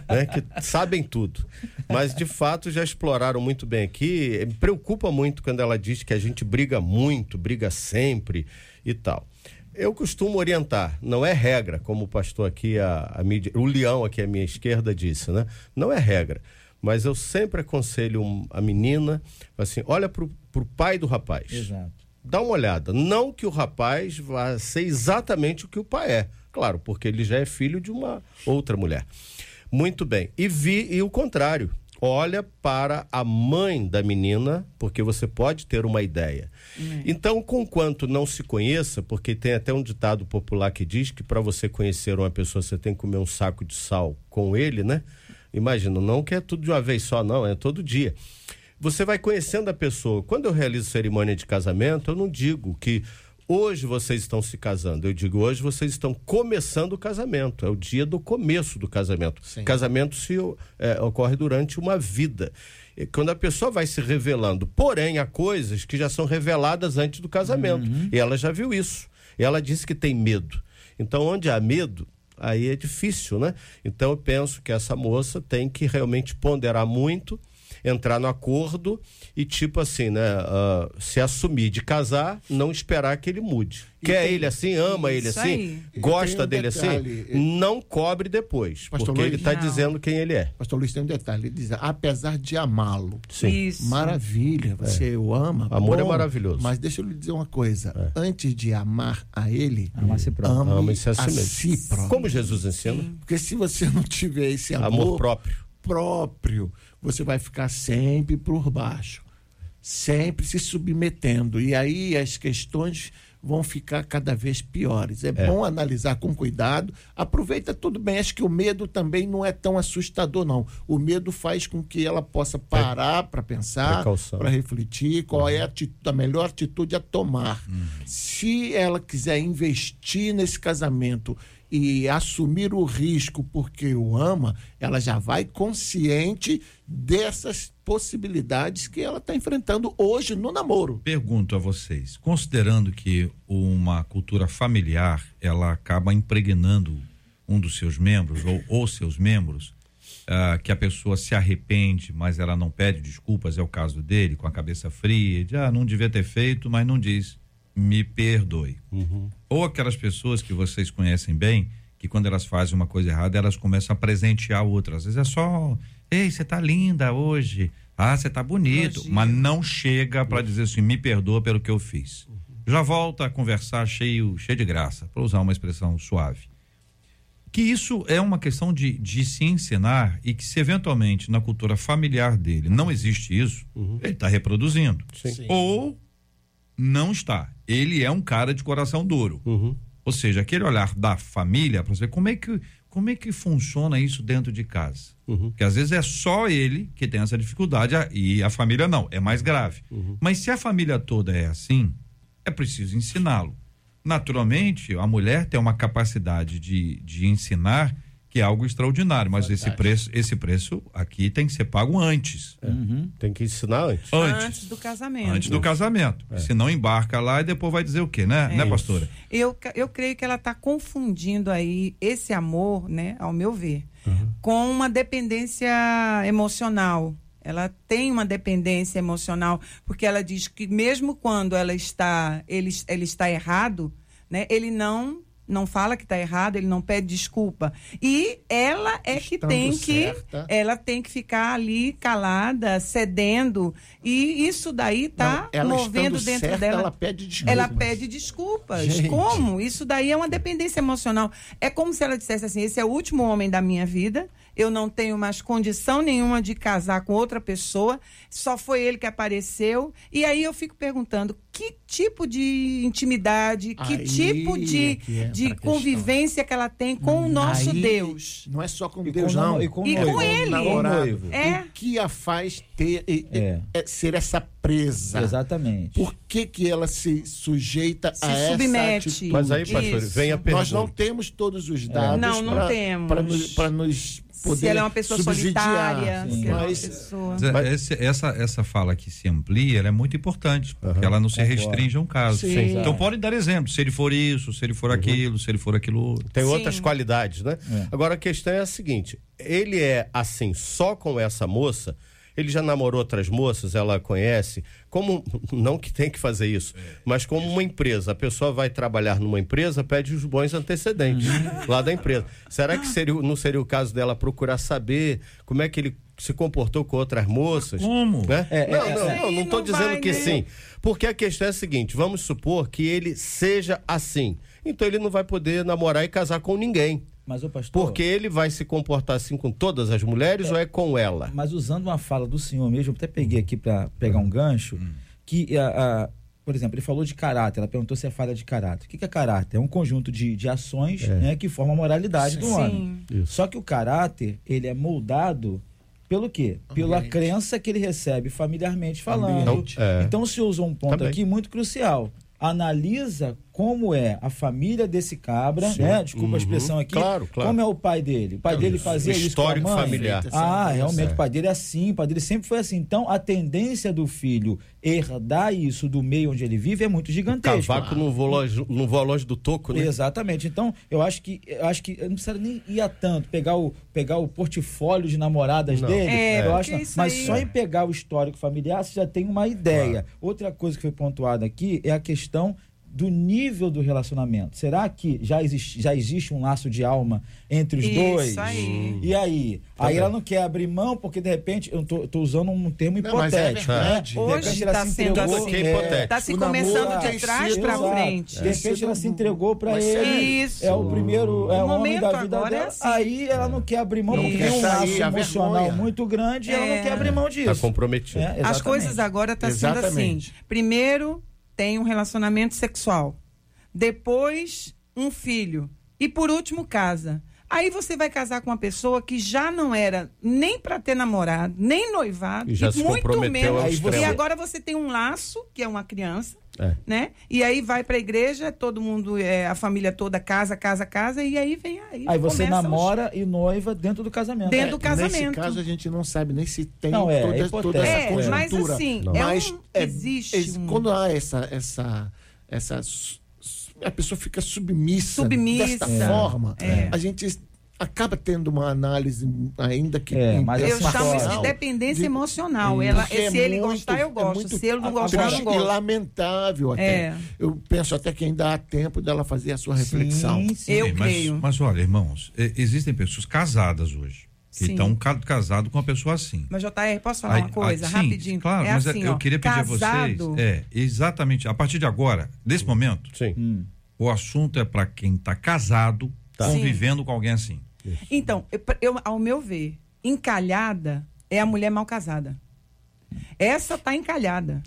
Speaker 4: né? Que sabem tudo. Mas de fato já exploraram muito bem aqui. Me preocupa muito quando ela diz que a gente briga muito, briga sempre e tal. Eu costumo orientar, não é regra, como o pastor aqui, a, a mídia, o leão aqui à minha esquerda disse, né? Não é regra. Mas eu sempre aconselho a menina, assim, olha para o pai do rapaz.
Speaker 5: Exato.
Speaker 4: Dá uma olhada. Não que o rapaz vá ser exatamente o que o pai é. Claro, porque ele já é filho de uma outra mulher. Muito bem. E vi e o contrário. Olha para a mãe da menina, porque você pode ter uma ideia. Hum. Então, conquanto não se conheça, porque tem até um ditado popular que diz que para você conhecer uma pessoa você tem que comer um saco de sal com ele, né? Imagina, não que é tudo de uma vez só, não, é todo dia. Você vai conhecendo a pessoa. Quando eu realizo cerimônia de casamento, eu não digo que Hoje vocês estão se casando. Eu digo, hoje vocês estão começando o casamento. É o dia do começo do casamento. Sim. Casamento se é, ocorre durante uma vida. E quando a pessoa vai se revelando. Porém, há coisas que já são reveladas antes do casamento. Uhum. E ela já viu isso. E ela disse que tem medo. Então, onde há medo, aí é difícil, né? Então, eu penso que essa moça tem que realmente ponderar muito entrar no acordo e, tipo assim, né? Uh, se assumir de casar, não esperar que ele mude. E Quer tem... ele assim, ama ele assim, aí. gosta um dele assim, detalhe. assim, não cobre depois. Pastor porque Luiz, ele está dizendo quem ele é.
Speaker 3: Pastor Luiz tem um detalhe, ele diz, apesar de amá-lo. Maravilha, você é. o ama.
Speaker 4: Amor é bom, é maravilhoso.
Speaker 3: Mas deixa eu lhe dizer uma coisa. É. Antes de amar a ele,
Speaker 4: ama se próprio. Ame
Speaker 3: ama -se a, si, a si próprio.
Speaker 4: Como Jesus ensina.
Speaker 3: Sim. Porque se você não tiver esse amor,
Speaker 4: amor próprio.
Speaker 3: próprio, você vai ficar sempre por baixo sempre se submetendo. E aí as questões vão ficar cada vez piores. É, é, bom analisar com cuidado. Aproveita tudo bem. Acho que o medo também não é tão assustador, não. O medo faz com que ela possa parar para pensar, para refletir qual uhum. é a, a, melhor atitude a tomar. Uhum. Se ela quiser investir nesse casamento e assumir o risco porque o ama, ela já vai consciente dessas possibilidades que ela está enfrentando hoje no namoro.
Speaker 1: Pergunto a vocês, considerando que uma cultura familiar ela acaba impregnando um dos seus membros ou seus membros, uh, que a pessoa se arrepende, mas ela não pede desculpas, é o caso dele, com a cabeça fria, de ah, não devia ter feito, mas não diz, me perdoe. Uhum. Ou aquelas pessoas que vocês conhecem bem, que quando elas fazem uma coisa errada, elas começam a presentear outra. Às vezes é só Ei, você tá linda hoje. Ah, você tá bonito. Imagina. Mas não chega para dizer assim, me perdoa pelo que eu fiz. Uhum. Já volta a conversar cheio, cheio de graça, para usar uma expressão suave. Que isso é uma questão de, de se ensinar e que se eventualmente na cultura familiar dele não existe isso, uhum. ele está reproduzindo. Sim. Ou não está. Ele é um cara de coração duro. Uhum. Ou seja, aquele olhar da família para ver como é que como é que funciona isso dentro de casa? Uhum. Porque às vezes é só ele que tem essa dificuldade e a família não, é mais grave. Uhum. Mas se a família toda é assim, é preciso ensiná-lo. Naturalmente, a mulher tem uma capacidade de, de ensinar que é algo extraordinário, mas esse preço, esse preço aqui tem que ser pago antes.
Speaker 4: É. Uhum. Tem que ensinar antes.
Speaker 6: Antes, antes do casamento.
Speaker 1: Antes do casamento. É. Se não embarca lá e depois vai dizer o quê, né, é né, pastora?
Speaker 6: Eu, eu creio que ela está confundindo aí esse amor, né, ao meu ver, uhum. com uma dependência emocional. Ela tem uma dependência emocional, porque ela diz que mesmo quando ela está, ele, ele está errado, né, ele não não fala que está errado, ele não pede desculpa. E ela é Estando que tem que ela tem que ficar ali calada, cedendo, e isso daí está movendo dentro
Speaker 3: certa,
Speaker 6: dela.
Speaker 3: Ela pede desculpas.
Speaker 6: Ela pede desculpas. Gente. Como? Isso daí é uma dependência emocional. É como se ela dissesse assim: esse é o último homem da minha vida eu não tenho mais condição nenhuma de casar com outra pessoa, só foi ele que apareceu. E aí eu fico perguntando que tipo de intimidade, que aí tipo de, é de convivência que ela tem com o nosso aí, Deus.
Speaker 3: Não é só com e Deus, com não.
Speaker 6: E com, e com ele.
Speaker 3: Namorado. É. O que a faz ter é. É, ser essa presa?
Speaker 5: Exatamente.
Speaker 3: Por que, que ela se sujeita
Speaker 6: se
Speaker 3: a
Speaker 6: submete.
Speaker 3: essa atitude?
Speaker 4: Mas aí, pastor, vem a pergunta.
Speaker 3: Nós não temos todos os dados.
Speaker 6: Não, não pra, temos.
Speaker 3: Para nos, nos poder
Speaker 6: se ela é uma pessoa solitária,
Speaker 1: se ela é uma pessoa... Mas, essa, essa fala que se amplia, ela é muito importante, porque uhum. ela não se. Restringe um caso. Sim. Então pode dar exemplo, se ele for isso, se ele for uhum. aquilo, se ele for aquilo outro.
Speaker 4: Tem Sim. outras qualidades, né? É. Agora a questão é a seguinte, ele é assim só com essa moça ele já namorou outras moças, ela conhece. Como não que tem que fazer isso, é, mas como uma empresa, a pessoa vai trabalhar numa empresa, pede os bons antecedentes uhum. lá da empresa. Será que seria, não seria o caso dela procurar saber como é que ele se comportou com outras moças?
Speaker 1: Como?
Speaker 4: Né? É, não, é, não, não, não estou dizendo que né? sim. Porque a questão é a seguinte: vamos supor que ele seja assim. Então ele não vai poder namorar e casar com ninguém.
Speaker 5: Mas o pastor.
Speaker 4: Porque ele vai se comportar assim com todas as mulheres é, ou é com ela?
Speaker 5: Mas usando uma fala do senhor mesmo, eu até peguei aqui para pegar um gancho, hum. que a, a, por exemplo, ele falou de caráter, ela perguntou se é falha de caráter. O que, que é caráter? É um conjunto de, de ações é. né, que forma a moralidade Sim. do homem. Isso. Só que o caráter, ele é moldado pelo quê? Pela crença que ele recebe familiarmente falando. É. Então, se usa um ponto Também. aqui muito crucial. Analisa como é a família desse cabra, Sim. né? Desculpa uhum. a expressão aqui.
Speaker 4: Claro, claro.
Speaker 5: Como é o pai dele? O pai dele fazia isso
Speaker 4: Histórico
Speaker 5: com a
Speaker 4: mãe. familiar.
Speaker 5: Ah, realmente, o pai dele é assim, o pai dele sempre foi assim. Então, a tendência do filho herdar isso do meio onde ele vive é muito gigantesca.
Speaker 4: Cavaco não voa longe, não voa longe do toco, né?
Speaker 5: Exatamente. Então, eu acho que eu acho que eu não precisa nem ir a tanto, pegar o, pegar o portfólio de namoradas não. dele. É, eu acho, mas aí... só em pegar o histórico familiar, você já tem uma ideia. Claro. Outra coisa que foi pontuada aqui é a questão do nível do relacionamento. Será que já existe, já existe um laço de alma entre os
Speaker 6: Isso
Speaker 5: dois?
Speaker 6: Aí.
Speaker 5: E aí? Tá aí bem. ela não quer abrir mão, porque de repente, eu tô, tô usando um termo não, hipotético. É né?
Speaker 6: Hoje está sendo assim. É, tá se o começando de trás para frente.
Speaker 5: De repente ela se entregou para ele.
Speaker 6: Isso.
Speaker 5: É o primeiro é o homem da vida dela. É assim. Aí ela não quer abrir mão, porque tem um laço emocional muito grande e ela não quer abrir mão disso.
Speaker 4: Está comprometido.
Speaker 6: As coisas agora estão tá sendo assim. Primeiro tem um relacionamento sexual. Depois, um filho. E por último, casa. Aí você vai casar com uma pessoa que já não era nem para ter namorado, nem noivado,
Speaker 4: e já se muito menos.
Speaker 6: E agora você tem um laço, que é uma criança, é. né? E aí vai para a igreja, todo mundo, é, a família toda casa, casa, casa, e aí vem aí.
Speaker 5: Aí você namora os... e noiva dentro do casamento.
Speaker 6: Dentro do casamento.
Speaker 3: Nesse caso a gente não sabe nem se tem não, é, toda, é toda essa é, conjuntura.
Speaker 6: Mas assim, não. mas um, é, existe.
Speaker 3: Um... Quando há essa, essa, essa a pessoa fica submissa,
Speaker 6: submissa.
Speaker 3: desta forma, é. a gente acaba tendo uma análise ainda que
Speaker 6: é, mas eu chamo isso de dependência de, emocional ela se é ele muito, gostar eu é gosto é se ele não gostar eu não gosto
Speaker 3: e lamentável até é. eu penso até que ainda há tempo dela fazer a sua reflexão
Speaker 6: sim, sim. eu
Speaker 1: sim,
Speaker 6: creio
Speaker 1: mas, mas olha irmãos existem pessoas casadas hoje que estão casados com uma pessoa assim.
Speaker 6: Mas, JR, posso falar aí, uma coisa,
Speaker 1: aí, sim,
Speaker 6: rapidinho?
Speaker 1: Claro,
Speaker 6: é
Speaker 1: mas
Speaker 6: assim,
Speaker 1: eu
Speaker 6: ó,
Speaker 1: queria pedir casado... a vocês. É, exatamente. A partir de agora, nesse momento,
Speaker 4: sim.
Speaker 1: o assunto é para quem está casado, tá. convivendo sim. com alguém assim.
Speaker 6: Então, eu, ao meu ver, encalhada é a mulher mal casada. Essa tá encalhada.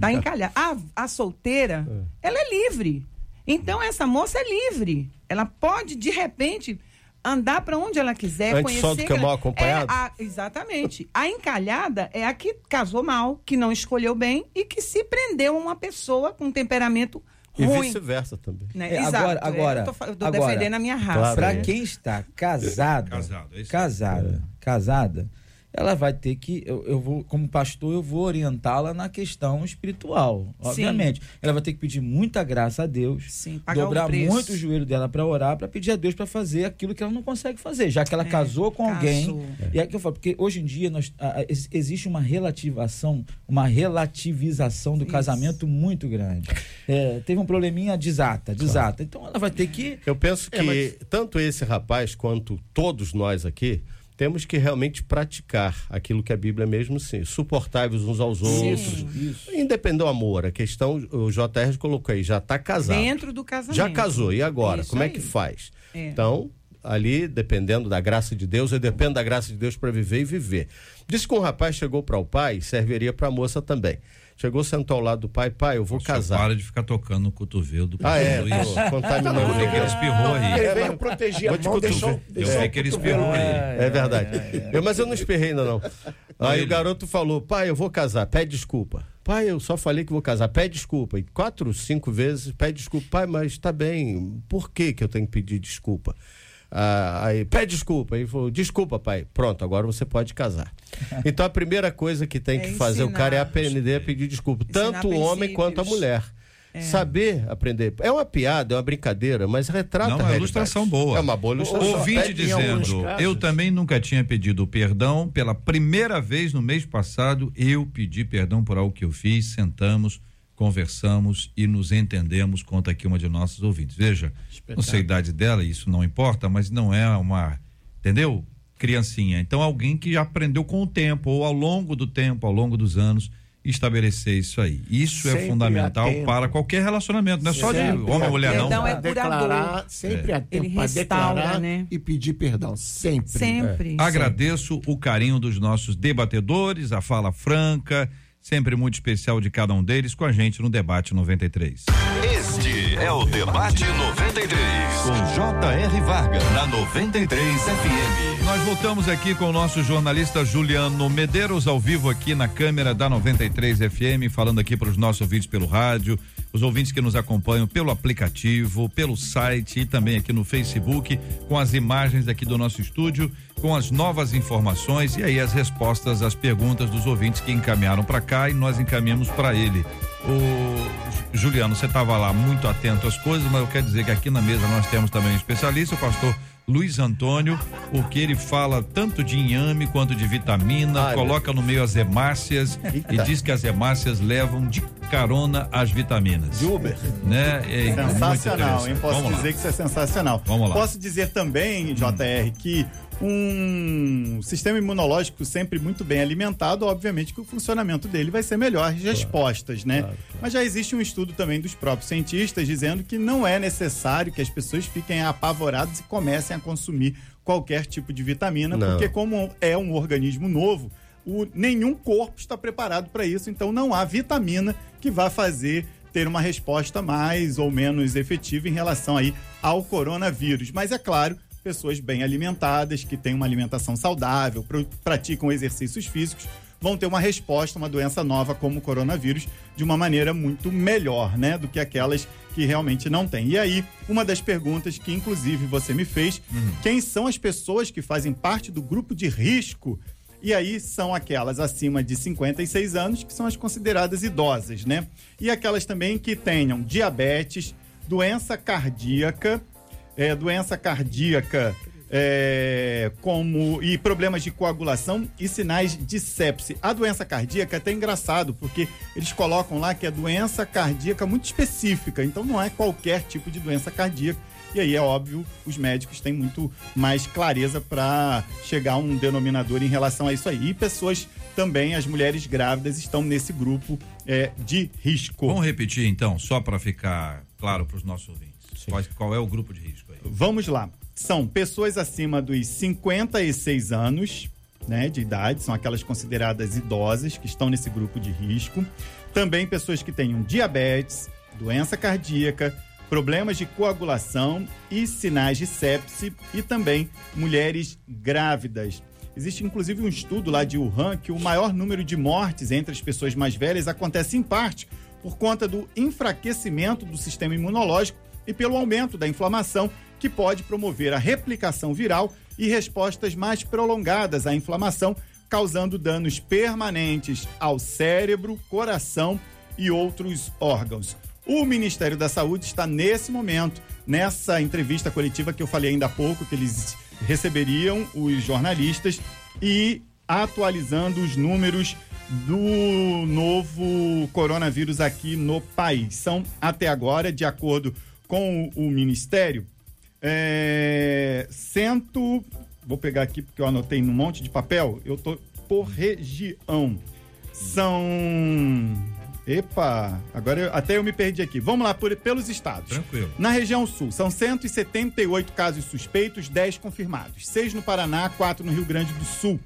Speaker 6: Tá (laughs) encalhada. A, a solteira, é. ela é livre. Então, essa moça é livre. Ela pode, de repente, andar para onde ela quiser,
Speaker 4: Antes conhecer. Só do que mal acompanhado.
Speaker 6: É a, exatamente. A encalhada é a que casou mal, que não escolheu bem e que se prendeu a uma pessoa com temperamento e
Speaker 4: vice-versa também.
Speaker 5: Né? É, agora,
Speaker 6: é,
Speaker 5: agora,
Speaker 6: eu tô, eu tô agora, defendendo a minha raça.
Speaker 5: Claro, Para quem está casado, casado é casada, casada, ela vai ter que, eu, eu vou, como pastor, eu vou orientá-la na questão espiritual, obviamente. Sim. Ela vai ter que pedir muita graça a Deus,
Speaker 6: Sim,
Speaker 5: dobrar o muito o joelho dela para orar, para pedir a Deus para fazer aquilo que ela não consegue fazer, já que ela é, casou com casou. alguém. É. E é que eu falo, porque hoje em dia nós, a, a, existe uma relativação, uma relativização do Isso. casamento muito grande. É, teve um probleminha, desata, desata. Claro. Então ela vai ter que.
Speaker 4: Eu penso é, que mas... tanto esse rapaz quanto todos nós aqui temos que realmente praticar aquilo que a Bíblia mesmo sim, suportáveis uns aos outros. Isso. Independente do amor, a questão, o JR colocou aí, já está casado.
Speaker 6: Dentro do casamento.
Speaker 4: Já casou, e agora? Isso Como é que faz? É. Então, ali, dependendo da graça de Deus, eu dependo da graça de Deus para viver e viver. Disse que um rapaz chegou para o pai, serviria para a moça também. Chegou, sentou ao lado do pai, pai, eu vou casar.
Speaker 1: Para de ficar tocando no cotovelo do
Speaker 4: pai. Ah, é, Luiz. contaminando.
Speaker 1: Eu vi que ele espirrou aí.
Speaker 3: Ele veio proteger a mão, deixou,
Speaker 1: Eu vi que ele espirrou aí.
Speaker 4: É, verdade. Eu, mas eu não esperrei ainda não. Aí ele... o garoto falou, pai, eu vou casar, pede desculpa. Pai, eu só falei que vou casar, pede desculpa. E quatro, cinco vezes, pede desculpa. Pai, mas tá bem, por que que eu tenho que pedir desculpa? Ah, aí, pede desculpa. Aí falou, desculpa, pai. Pronto, agora você pode casar. (laughs) Então a primeira coisa que tem é que fazer ensinar, o cara é aprender a pedir desculpa. Tanto o homem quanto a mulher. É. Saber aprender. É uma piada, é uma brincadeira, mas retrata Não,
Speaker 1: é uma ilustração boa.
Speaker 4: É uma boa ilustração.
Speaker 1: Ouvinte dizendo, eu também nunca tinha pedido perdão. Pela primeira vez no mês passado, eu pedi perdão por algo que eu fiz. Sentamos, conversamos e nos entendemos, conta aqui uma de nossas ouvintes. Veja, não sei a idade dela, isso não importa, mas não é uma, entendeu? Criancinha. Então, alguém que aprendeu com o tempo, ou ao longo do tempo, ao longo dos anos, estabelecer isso aí. Isso é sempre é fundamental para qualquer relacionamento, não é só de homem ou mulher, não.
Speaker 6: Então é declarar,
Speaker 3: sempre é. atento para declarar né? e pedir perdão, sempre.
Speaker 6: Sempre.
Speaker 1: É. Agradeço o carinho dos nossos debatedores, a fala franca, sempre muito especial de cada um deles com a gente no Debate 93.
Speaker 7: Este é o Debate 93, com J.R. Varga, na 93 FM.
Speaker 1: Nós voltamos aqui com o nosso jornalista Juliano Medeiros, ao vivo aqui na câmera da 93 FM, falando aqui para os nossos ouvintes pelo rádio, os ouvintes que nos acompanham pelo aplicativo, pelo site e também aqui no Facebook, com as imagens aqui do nosso estúdio, com as novas informações e aí as respostas às perguntas dos ouvintes que encaminharam para cá e nós encaminhamos para ele. O Juliano, você estava lá muito atento às coisas, mas eu quero dizer que aqui na mesa nós temos também um especialista, o pastor Luiz Antônio, o que ele fala tanto de inhame quanto de vitamina, Ai, coloca no meio as hemácias Eita. e diz que as hemácias levam de carona as vitaminas.
Speaker 2: De Uber.
Speaker 1: Né?
Speaker 2: É sensacional, hein? Posso Vamos dizer lá. que isso é sensacional. Vamos lá. Posso dizer também, JR, hum. que um sistema imunológico sempre muito bem alimentado, obviamente que o funcionamento dele vai ser melhor, as respostas, né? Claro, claro. Mas já existe um estudo também dos próprios cientistas dizendo que não é necessário que as pessoas fiquem apavoradas e comecem a consumir qualquer tipo de vitamina, não. porque como é um organismo novo, o, nenhum corpo está preparado para isso, então não há vitamina que vá fazer ter uma resposta mais ou menos efetiva em relação aí ao coronavírus. Mas é claro, pessoas bem alimentadas, que têm uma alimentação saudável, pr praticam exercícios físicos, vão ter uma resposta a uma doença nova como o coronavírus de uma maneira muito melhor, né, do que aquelas que realmente não têm. E aí, uma das perguntas que inclusive você me fez, uhum. quem são as pessoas que fazem parte do grupo de risco? E aí são aquelas acima de 56 anos, que são as consideradas idosas, né? E aquelas também que tenham diabetes, doença cardíaca, é, doença cardíaca é, como e problemas de coagulação e sinais de sepse. A doença cardíaca é até engraçado, porque eles colocam lá que é doença cardíaca muito específica, então não é qualquer tipo de doença cardíaca. E aí é óbvio, os médicos têm muito mais clareza para chegar a um denominador em relação a isso aí. E pessoas também, as mulheres grávidas, estão nesse grupo é, de risco.
Speaker 1: Vamos repetir então, só para ficar claro para os nossos ouvintes. Qual, qual é o grupo de risco aí?
Speaker 2: Vamos lá. São pessoas acima dos 56 anos, né, de idade, são aquelas consideradas idosas que estão nesse grupo de risco. Também pessoas que tenham diabetes, doença cardíaca, problemas de coagulação e sinais de sepse e também mulheres grávidas. Existe inclusive um estudo lá de Wuhan que o maior número de mortes entre as pessoas mais velhas acontece em parte por conta do enfraquecimento do sistema imunológico e pelo aumento da inflamação, que pode promover a replicação viral e respostas mais prolongadas à inflamação, causando danos permanentes ao cérebro, coração e outros órgãos. O Ministério da Saúde está nesse momento, nessa entrevista coletiva que eu falei ainda há pouco, que eles receberiam os jornalistas e atualizando os números do novo coronavírus aqui no país. São até agora, de acordo com o Ministério, é, cento. Vou pegar aqui porque eu anotei num monte de papel. Eu tô por região. São. Epa, agora eu, até eu me perdi aqui. Vamos lá, por, pelos estados.
Speaker 1: Tranquilo.
Speaker 2: Na região sul, são 178 casos suspeitos, 10 confirmados. 6 no Paraná, 4 no Rio Grande do Sul.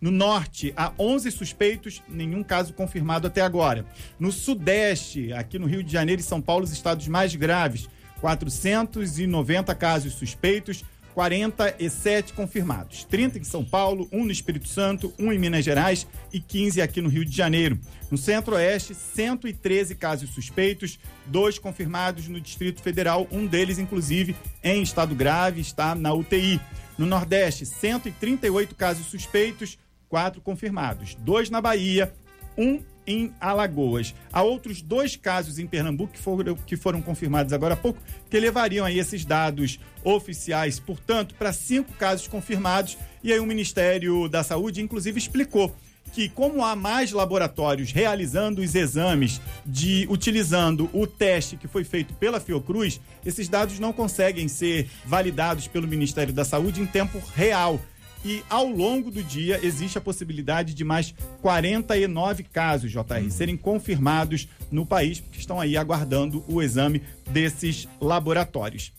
Speaker 2: No norte, há 11 suspeitos, nenhum caso confirmado até agora. No sudeste, aqui no Rio de Janeiro e São Paulo, os estados mais graves, 490 casos suspeitos, 47 confirmados. 30 em São Paulo, 1 no Espírito Santo, 1 em Minas Gerais e 15 aqui no Rio de Janeiro. No Centro-Oeste, 113 casos suspeitos, dois confirmados no Distrito Federal, um deles, inclusive, em estado grave, está na UTI. No Nordeste, 138 casos suspeitos, quatro confirmados. Dois na Bahia, um em Alagoas. Há outros dois casos em Pernambuco que foram, que foram confirmados agora há pouco, que levariam aí esses dados oficiais, portanto, para cinco casos confirmados. E aí o Ministério da Saúde, inclusive, explicou que como há mais laboratórios realizando os exames de utilizando o teste que foi feito pela Fiocruz, esses dados não conseguem ser validados pelo Ministério da Saúde em tempo real e ao longo do dia existe a possibilidade de mais 49 casos, JR, uhum. serem confirmados no país, porque estão aí aguardando o exame desses laboratórios.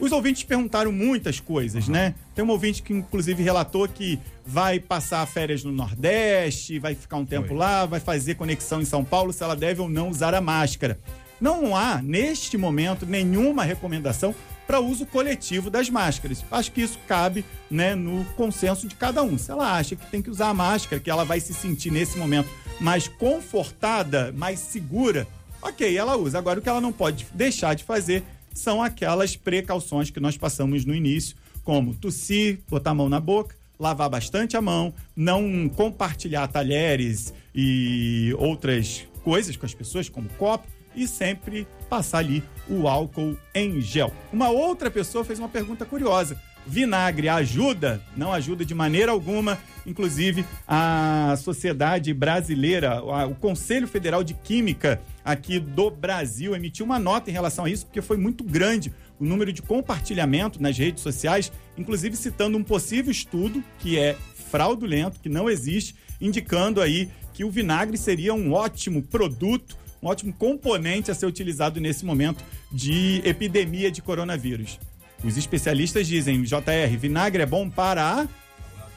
Speaker 2: Os ouvintes perguntaram muitas coisas, uhum. né? Tem um ouvinte que, inclusive, relatou que vai passar férias no Nordeste, vai ficar um tempo lá, vai fazer conexão em São Paulo, se ela deve ou não usar a máscara. Não há, neste momento, nenhuma recomendação para uso coletivo das máscaras. Acho que isso cabe né, no consenso de cada um. Se ela acha que tem que usar a máscara, que ela vai se sentir nesse momento mais confortada, mais segura, Ok, ela usa. Agora, o que ela não pode deixar de fazer são aquelas precauções que nós passamos no início, como tossir, botar a mão na boca, lavar bastante a mão, não compartilhar talheres e outras coisas com as pessoas, como copo, e sempre passar ali o álcool em gel. Uma outra pessoa fez uma pergunta curiosa vinagre ajuda? Não ajuda de maneira alguma. Inclusive, a Sociedade Brasileira, o Conselho Federal de Química aqui do Brasil emitiu uma nota em relação a isso, porque foi muito grande o número de compartilhamento nas redes sociais, inclusive citando um possível estudo que é fraudulento, que não existe, indicando aí que o vinagre seria um ótimo produto, um ótimo componente a ser utilizado nesse momento de epidemia de coronavírus. Os especialistas dizem, JR, vinagre é bom para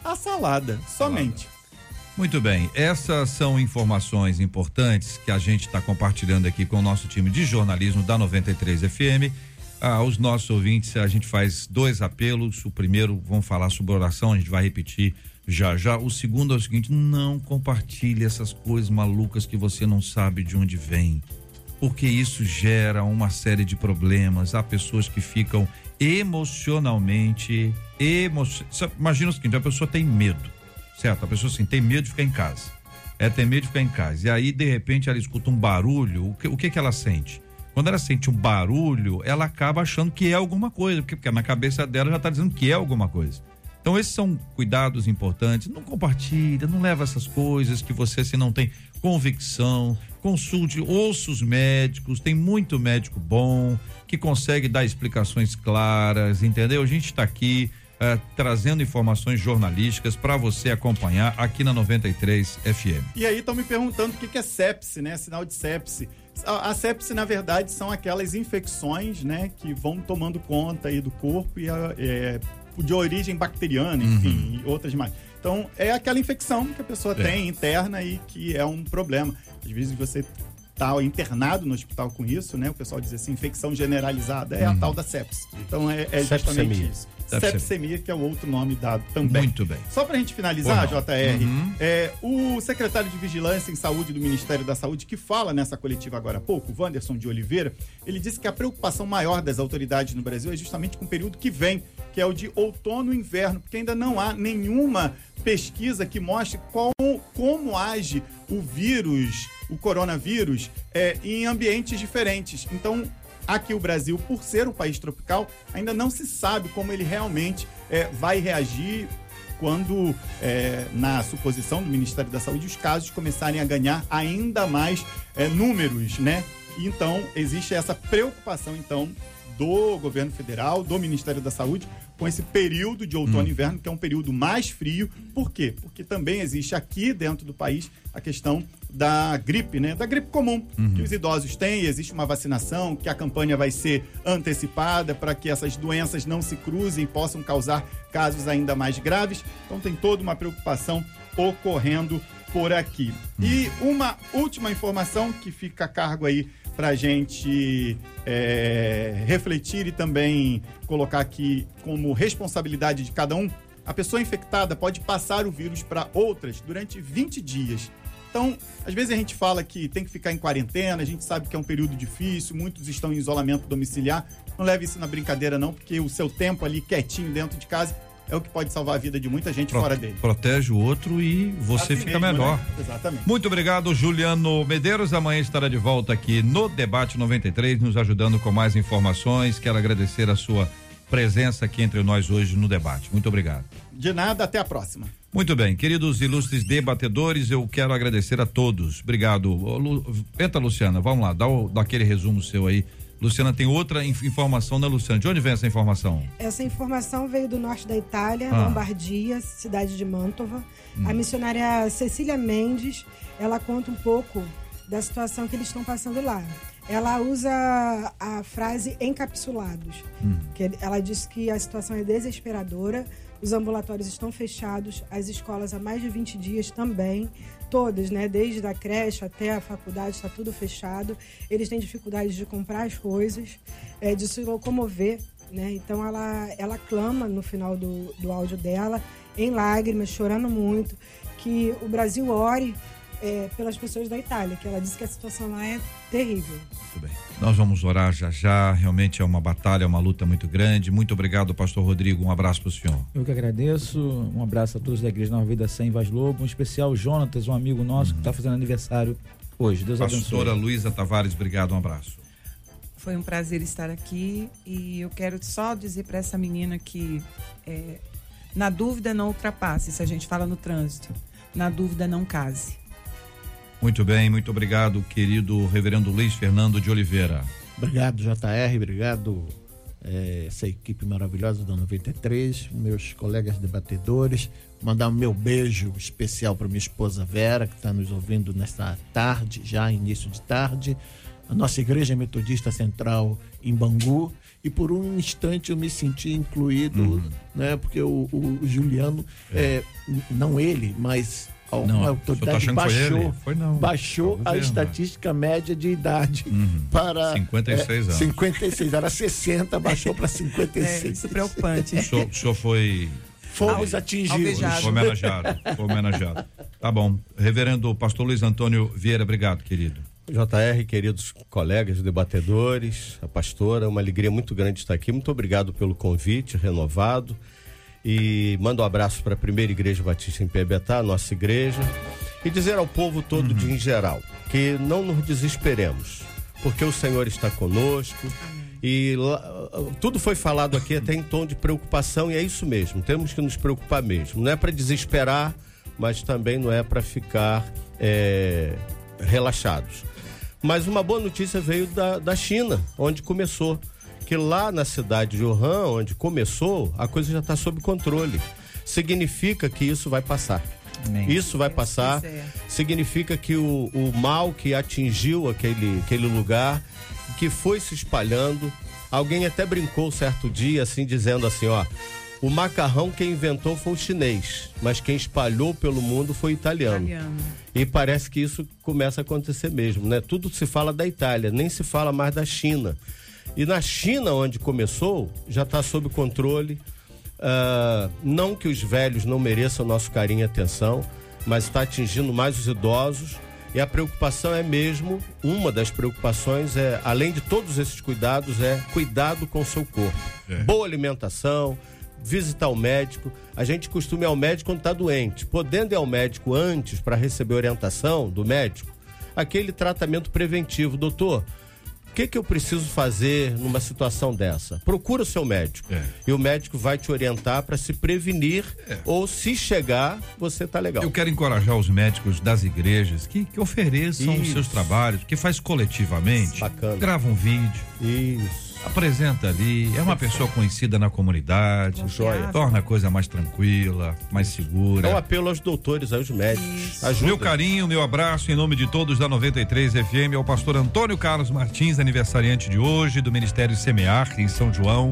Speaker 2: a, a salada, somente.
Speaker 1: Muito bem, essas são informações importantes que a gente está compartilhando aqui com o nosso time de jornalismo da 93 FM. Aos nossos ouvintes, a gente faz dois apelos. O primeiro, vamos falar sobre oração, a gente vai repetir já já. O segundo é o seguinte: não compartilhe essas coisas malucas que você não sabe de onde vem, porque isso gera uma série de problemas. Há pessoas que ficam emocionalmente. Emo... Imagina o seguinte: a pessoa tem medo, certo? A pessoa assim, tem medo de ficar em casa. É, tem medo de ficar em casa. E aí, de repente, ela escuta um barulho. O que, o que, que ela sente? Quando ela sente um barulho, ela acaba achando que é alguma coisa, porque, porque na cabeça dela já está dizendo que é alguma coisa. Então, esses são cuidados importantes. Não compartilha, não leva essas coisas que você, se não tem convicção, consulte, ouça os médicos, tem muito médico bom que consegue dar explicações claras, entendeu? A gente está aqui uh, trazendo informações jornalísticas para você acompanhar aqui na 93 FM.
Speaker 2: E aí estão me perguntando o que, que é sepse, né? Sinal de sepse. A, a sepse, na verdade, são aquelas infecções, né, que vão tomando conta aí do corpo e é, de origem bacteriana, enfim, uhum. e outras mais. Então, é aquela infecção que a pessoa é. tem interna e que é um problema. Às vezes você está internado no hospital com isso, né? O pessoal diz assim, infecção generalizada, é uhum. a tal da sepsis. Então, é, é justamente isso. Sepsemia, que é o outro nome dado também.
Speaker 1: Muito bem.
Speaker 2: Só para a gente finalizar, JR, uhum. é, o secretário de Vigilância em Saúde do Ministério da Saúde, que fala nessa coletiva agora há pouco, Wanderson de Oliveira, ele disse que a preocupação maior das autoridades no Brasil é justamente com o período que vem, que é o de outono e inverno, porque ainda não há nenhuma pesquisa que mostre qual, como age o vírus, o coronavírus, é, em ambientes diferentes. Então, aqui o Brasil, por ser um país tropical, ainda não se sabe como ele realmente é, vai reagir quando, é, na suposição do Ministério da Saúde, os casos começarem a ganhar ainda mais é, números, né? Então, existe essa preocupação, então, do governo federal, do Ministério da Saúde, com esse período de outono e hum. inverno, que é um período mais frio. Por quê? Porque também existe aqui dentro do país a questão da gripe, né? Da gripe comum uhum. que os idosos têm. Existe uma vacinação, que a campanha vai ser antecipada para que essas doenças não se cruzem e possam causar casos ainda mais graves. Então tem toda uma preocupação ocorrendo por aqui. Uhum. E uma última informação que fica a cargo aí para a gente é, refletir e também colocar aqui como responsabilidade de cada um. A pessoa infectada pode passar o vírus para outras durante 20 dias. Então, às vezes a gente fala que tem que ficar em quarentena, a gente sabe que é um período difícil, muitos estão em isolamento domiciliar. Não leve isso na brincadeira, não, porque o seu tempo ali quietinho dentro de casa é o que pode salvar a vida de muita gente Pro, fora dele.
Speaker 1: Protege o outro e você assim fica mesmo, melhor. Né?
Speaker 2: Exatamente.
Speaker 1: Muito obrigado, Juliano Medeiros. Amanhã estará de volta aqui no Debate 93, nos ajudando com mais informações. Quero agradecer a sua presença aqui entre nós hoje no debate. Muito obrigado.
Speaker 2: De nada, até a próxima.
Speaker 1: Muito bem, queridos ilustres debatedores, eu quero agradecer a todos. Obrigado. Lu, Luciana, vamos lá, dá, o, dá aquele resumo seu aí Luciana tem outra informação, né, Luciana? De onde vem essa informação?
Speaker 8: Essa informação veio do norte da Itália, ah. Lombardia, cidade de Mantova. Hum. A missionária Cecília Mendes, ela conta um pouco da situação que eles estão passando lá. Ela usa a frase encapsulados, hum. que ela diz que a situação é desesperadora, os ambulatórios estão fechados, as escolas há mais de 20 dias também todas, né? Desde a creche até a faculdade, está tudo fechado. Eles têm dificuldade de comprar as coisas, é, de se locomover, né? Então ela, ela clama no final do, do áudio dela, em lágrimas, chorando muito, que o Brasil ore é, pelas pessoas da Itália, que ela disse que a situação lá é terrível.
Speaker 1: Muito bem. Nós vamos orar já já. Realmente é uma batalha, é uma luta muito grande. Muito obrigado, Pastor Rodrigo. Um abraço para o senhor.
Speaker 5: Eu que agradeço. Um abraço a todos da Igreja Nova Vida Sem Vaz Lobo. Um especial Jonatas, um amigo nosso uhum. que está fazendo aniversário hoje. Deus
Speaker 1: Pastora
Speaker 5: abençoe.
Speaker 1: Pastora Luísa Tavares, obrigado. Um abraço.
Speaker 6: Foi um prazer estar aqui e eu quero só dizer para essa menina que é, na dúvida não ultrapasse, se a gente fala no trânsito. Na dúvida não case.
Speaker 1: Muito bem, muito obrigado, querido reverendo Luiz Fernando de Oliveira.
Speaker 3: Obrigado, JR, obrigado é, essa equipe maravilhosa da 93, meus colegas debatedores. Mandar o um meu beijo especial para minha esposa Vera, que está nos ouvindo nesta tarde, já início de tarde. A nossa Igreja Metodista Central em Bangu. E por um instante eu me senti incluído, uhum. né? Porque o, o Juliano, é. É, não ele, mas
Speaker 1: não, a autoridade tá baixou,
Speaker 3: foi não, baixou a estatística média de idade uhum. para
Speaker 1: 56 é, anos.
Speaker 3: 56, era 60, baixou para 56. É,
Speaker 6: isso é preocupante.
Speaker 1: O senhor, o senhor foi
Speaker 3: Fomos atingidos.
Speaker 1: Foi homenageado. Foi homenageado. Tá bom. Reverendo Pastor Luiz Antônio Vieira, obrigado, querido.
Speaker 4: JR, queridos colegas debatedores, a pastora, uma alegria muito grande estar aqui. Muito obrigado pelo convite renovado. E mando um abraço para a primeira igreja batista em Piabetá, nossa igreja, e dizer ao povo todo uhum. de em geral que não nos desesperemos, porque o Senhor está conosco. E tudo foi falado aqui até em tom de preocupação, e é isso mesmo, temos que nos preocupar mesmo. Não é para desesperar, mas também não é para ficar é, relaxados. Mas uma boa notícia veio da, da China, onde começou que lá na cidade de Wuhan, onde começou, a coisa já está sob controle. Significa que isso vai passar. Isso vai passar. Significa que o, o mal que atingiu aquele, aquele lugar, que foi se espalhando. Alguém até brincou certo dia, assim, dizendo assim: ó, o macarrão quem inventou foi o chinês, mas quem espalhou pelo mundo foi o italiano. italiano. E parece que isso começa a acontecer mesmo, né? Tudo se fala da Itália, nem se fala mais da China. E na China, onde começou, já está sob controle. Uh, não que os velhos não mereçam nosso carinho e atenção, mas está atingindo mais os idosos. E a preocupação é mesmo, uma das preocupações é, além de todos esses cuidados, é cuidado com o seu corpo. É. Boa alimentação, visitar o médico. A gente costuma ir ao médico quando está doente. Podendo ir ao médico antes para receber orientação do médico, aquele tratamento preventivo. Doutor, o que, que eu preciso fazer numa situação dessa? Procura o seu médico. É. E o médico vai te orientar para se prevenir é. ou se chegar, você tá legal.
Speaker 1: Eu quero encorajar os médicos das igrejas que, que ofereçam Isso. os seus trabalhos, que faz coletivamente.
Speaker 4: Bacana.
Speaker 1: Grava um vídeo.
Speaker 4: Isso
Speaker 1: apresenta ali, é uma pessoa conhecida na comunidade, Joia. torna a coisa mais tranquila, mais segura.
Speaker 4: É um apelo aos doutores, aos médicos.
Speaker 1: Ajuda. Meu carinho, meu abraço em nome de todos da 93 FM ao pastor Antônio Carlos Martins, aniversariante de hoje do Ministério Semear em São João.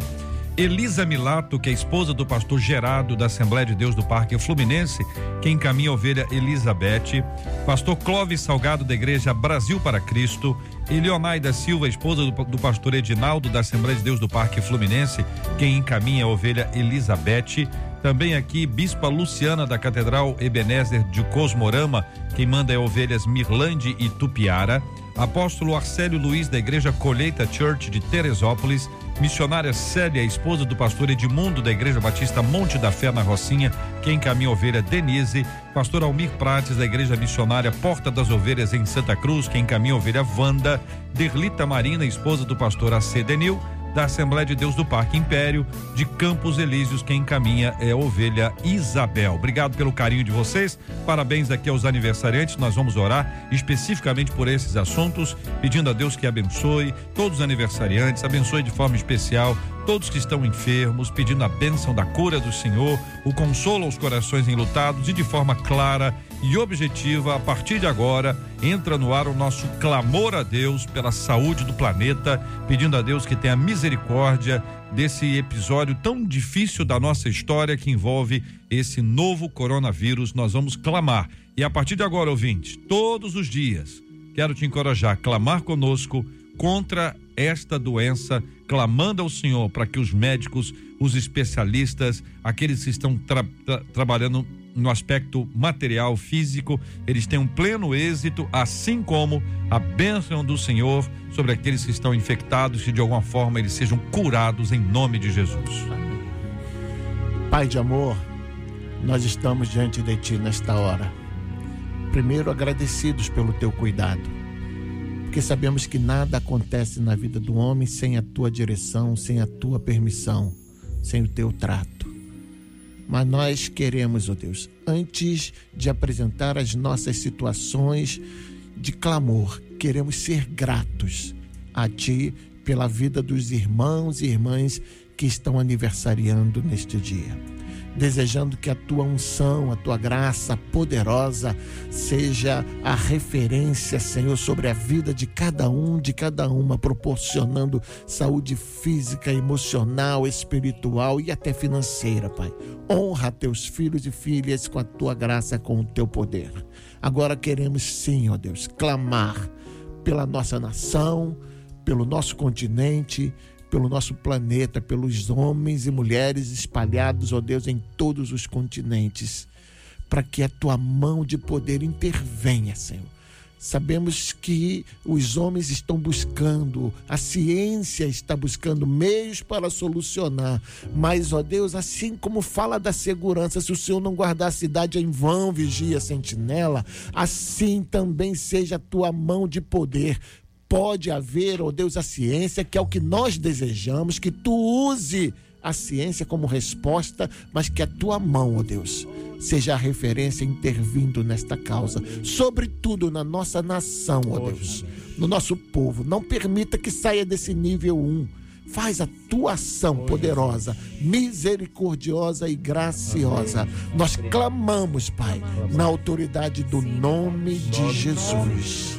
Speaker 1: Elisa Milato, que é esposa do pastor Gerado da Assembleia de Deus do Parque Fluminense, que encaminha a ovelha Elizabeth, pastor Clóvis Salgado da Igreja Brasil para Cristo, e da Silva, esposa do, do, pastor Edinaldo da Assembleia de Deus do Parque Fluminense, quem encaminha a ovelha Elizabeth. Também aqui, Bispa Luciana da Catedral Ebenezer de Cosmorama, quem manda é ovelhas Mirlande e Tupiara. Apóstolo Arcélio Luiz da Igreja Colheita Church de Teresópolis, missionária Célia, esposa do pastor Edmundo da Igreja Batista Monte da Fé na Rocinha, quem encaminha ovelha Denise, pastor Almir Prates da Igreja Missionária Porta das Ovelhas em Santa Cruz, quem encaminha ovelha Wanda, Derlita Marina, esposa do pastor AC Denil, da Assembleia de Deus do Parque Império, de Campos Elíseos, quem encaminha é a ovelha Isabel. Obrigado pelo carinho de vocês, parabéns aqui aos aniversariantes, nós vamos orar especificamente por esses assuntos, pedindo a Deus que abençoe todos os aniversariantes, abençoe de forma especial todos que estão enfermos, pedindo a bênção da cura do Senhor, o consolo aos corações enlutados e de forma clara e objetiva, a partir de agora, entra no ar o nosso clamor a Deus pela saúde do planeta, pedindo a Deus que tenha misericórdia desse episódio tão difícil da nossa história que envolve esse novo coronavírus. Nós vamos clamar. E a partir de agora, ouvinte, todos os dias, quero te encorajar a clamar conosco contra esta doença, clamando ao Senhor para que os médicos, os especialistas, aqueles que estão tra tra trabalhando no aspecto material, físico, eles tenham pleno êxito, assim como a bênção do Senhor sobre aqueles que estão infectados, que de alguma forma eles sejam curados em nome de Jesus.
Speaker 3: Pai de amor, nós estamos diante de Ti nesta hora. Primeiro, agradecidos pelo Teu cuidado, porque sabemos que nada acontece na vida do homem sem a Tua direção, sem a Tua permissão, sem o Teu trato. Mas nós queremos, ó oh Deus, antes de apresentar as nossas situações de clamor, queremos ser gratos a Ti pela vida dos irmãos e irmãs que estão aniversariando neste dia desejando que a tua unção, a tua graça poderosa seja a referência, Senhor, sobre a vida de cada um, de cada uma, proporcionando saúde física, emocional, espiritual e até financeira, Pai. Honra teus filhos e filhas com a tua graça, com o teu poder. Agora queremos sim, ó Deus, clamar pela nossa nação, pelo nosso continente, pelo nosso planeta, pelos homens e mulheres espalhados, ó Deus, em todos os continentes, para que a tua mão de poder intervenha, Senhor. Sabemos que os homens estão buscando, a ciência está buscando meios para solucionar, mas, ó Deus, assim como fala da segurança, se o Senhor não guardar a cidade em vão, vigia sentinela, assim também seja a tua mão de poder pode haver, ó oh Deus, a ciência, que é o que nós desejamos, que tu use a ciência como resposta, mas que a tua mão, ó oh Deus, seja a referência intervindo nesta causa, sobretudo na nossa nação, ó oh Deus, no nosso povo. Não permita que saia desse nível 1. Faz a tua ação poderosa, misericordiosa e graciosa. Nós clamamos, Pai, na autoridade do nome de Jesus.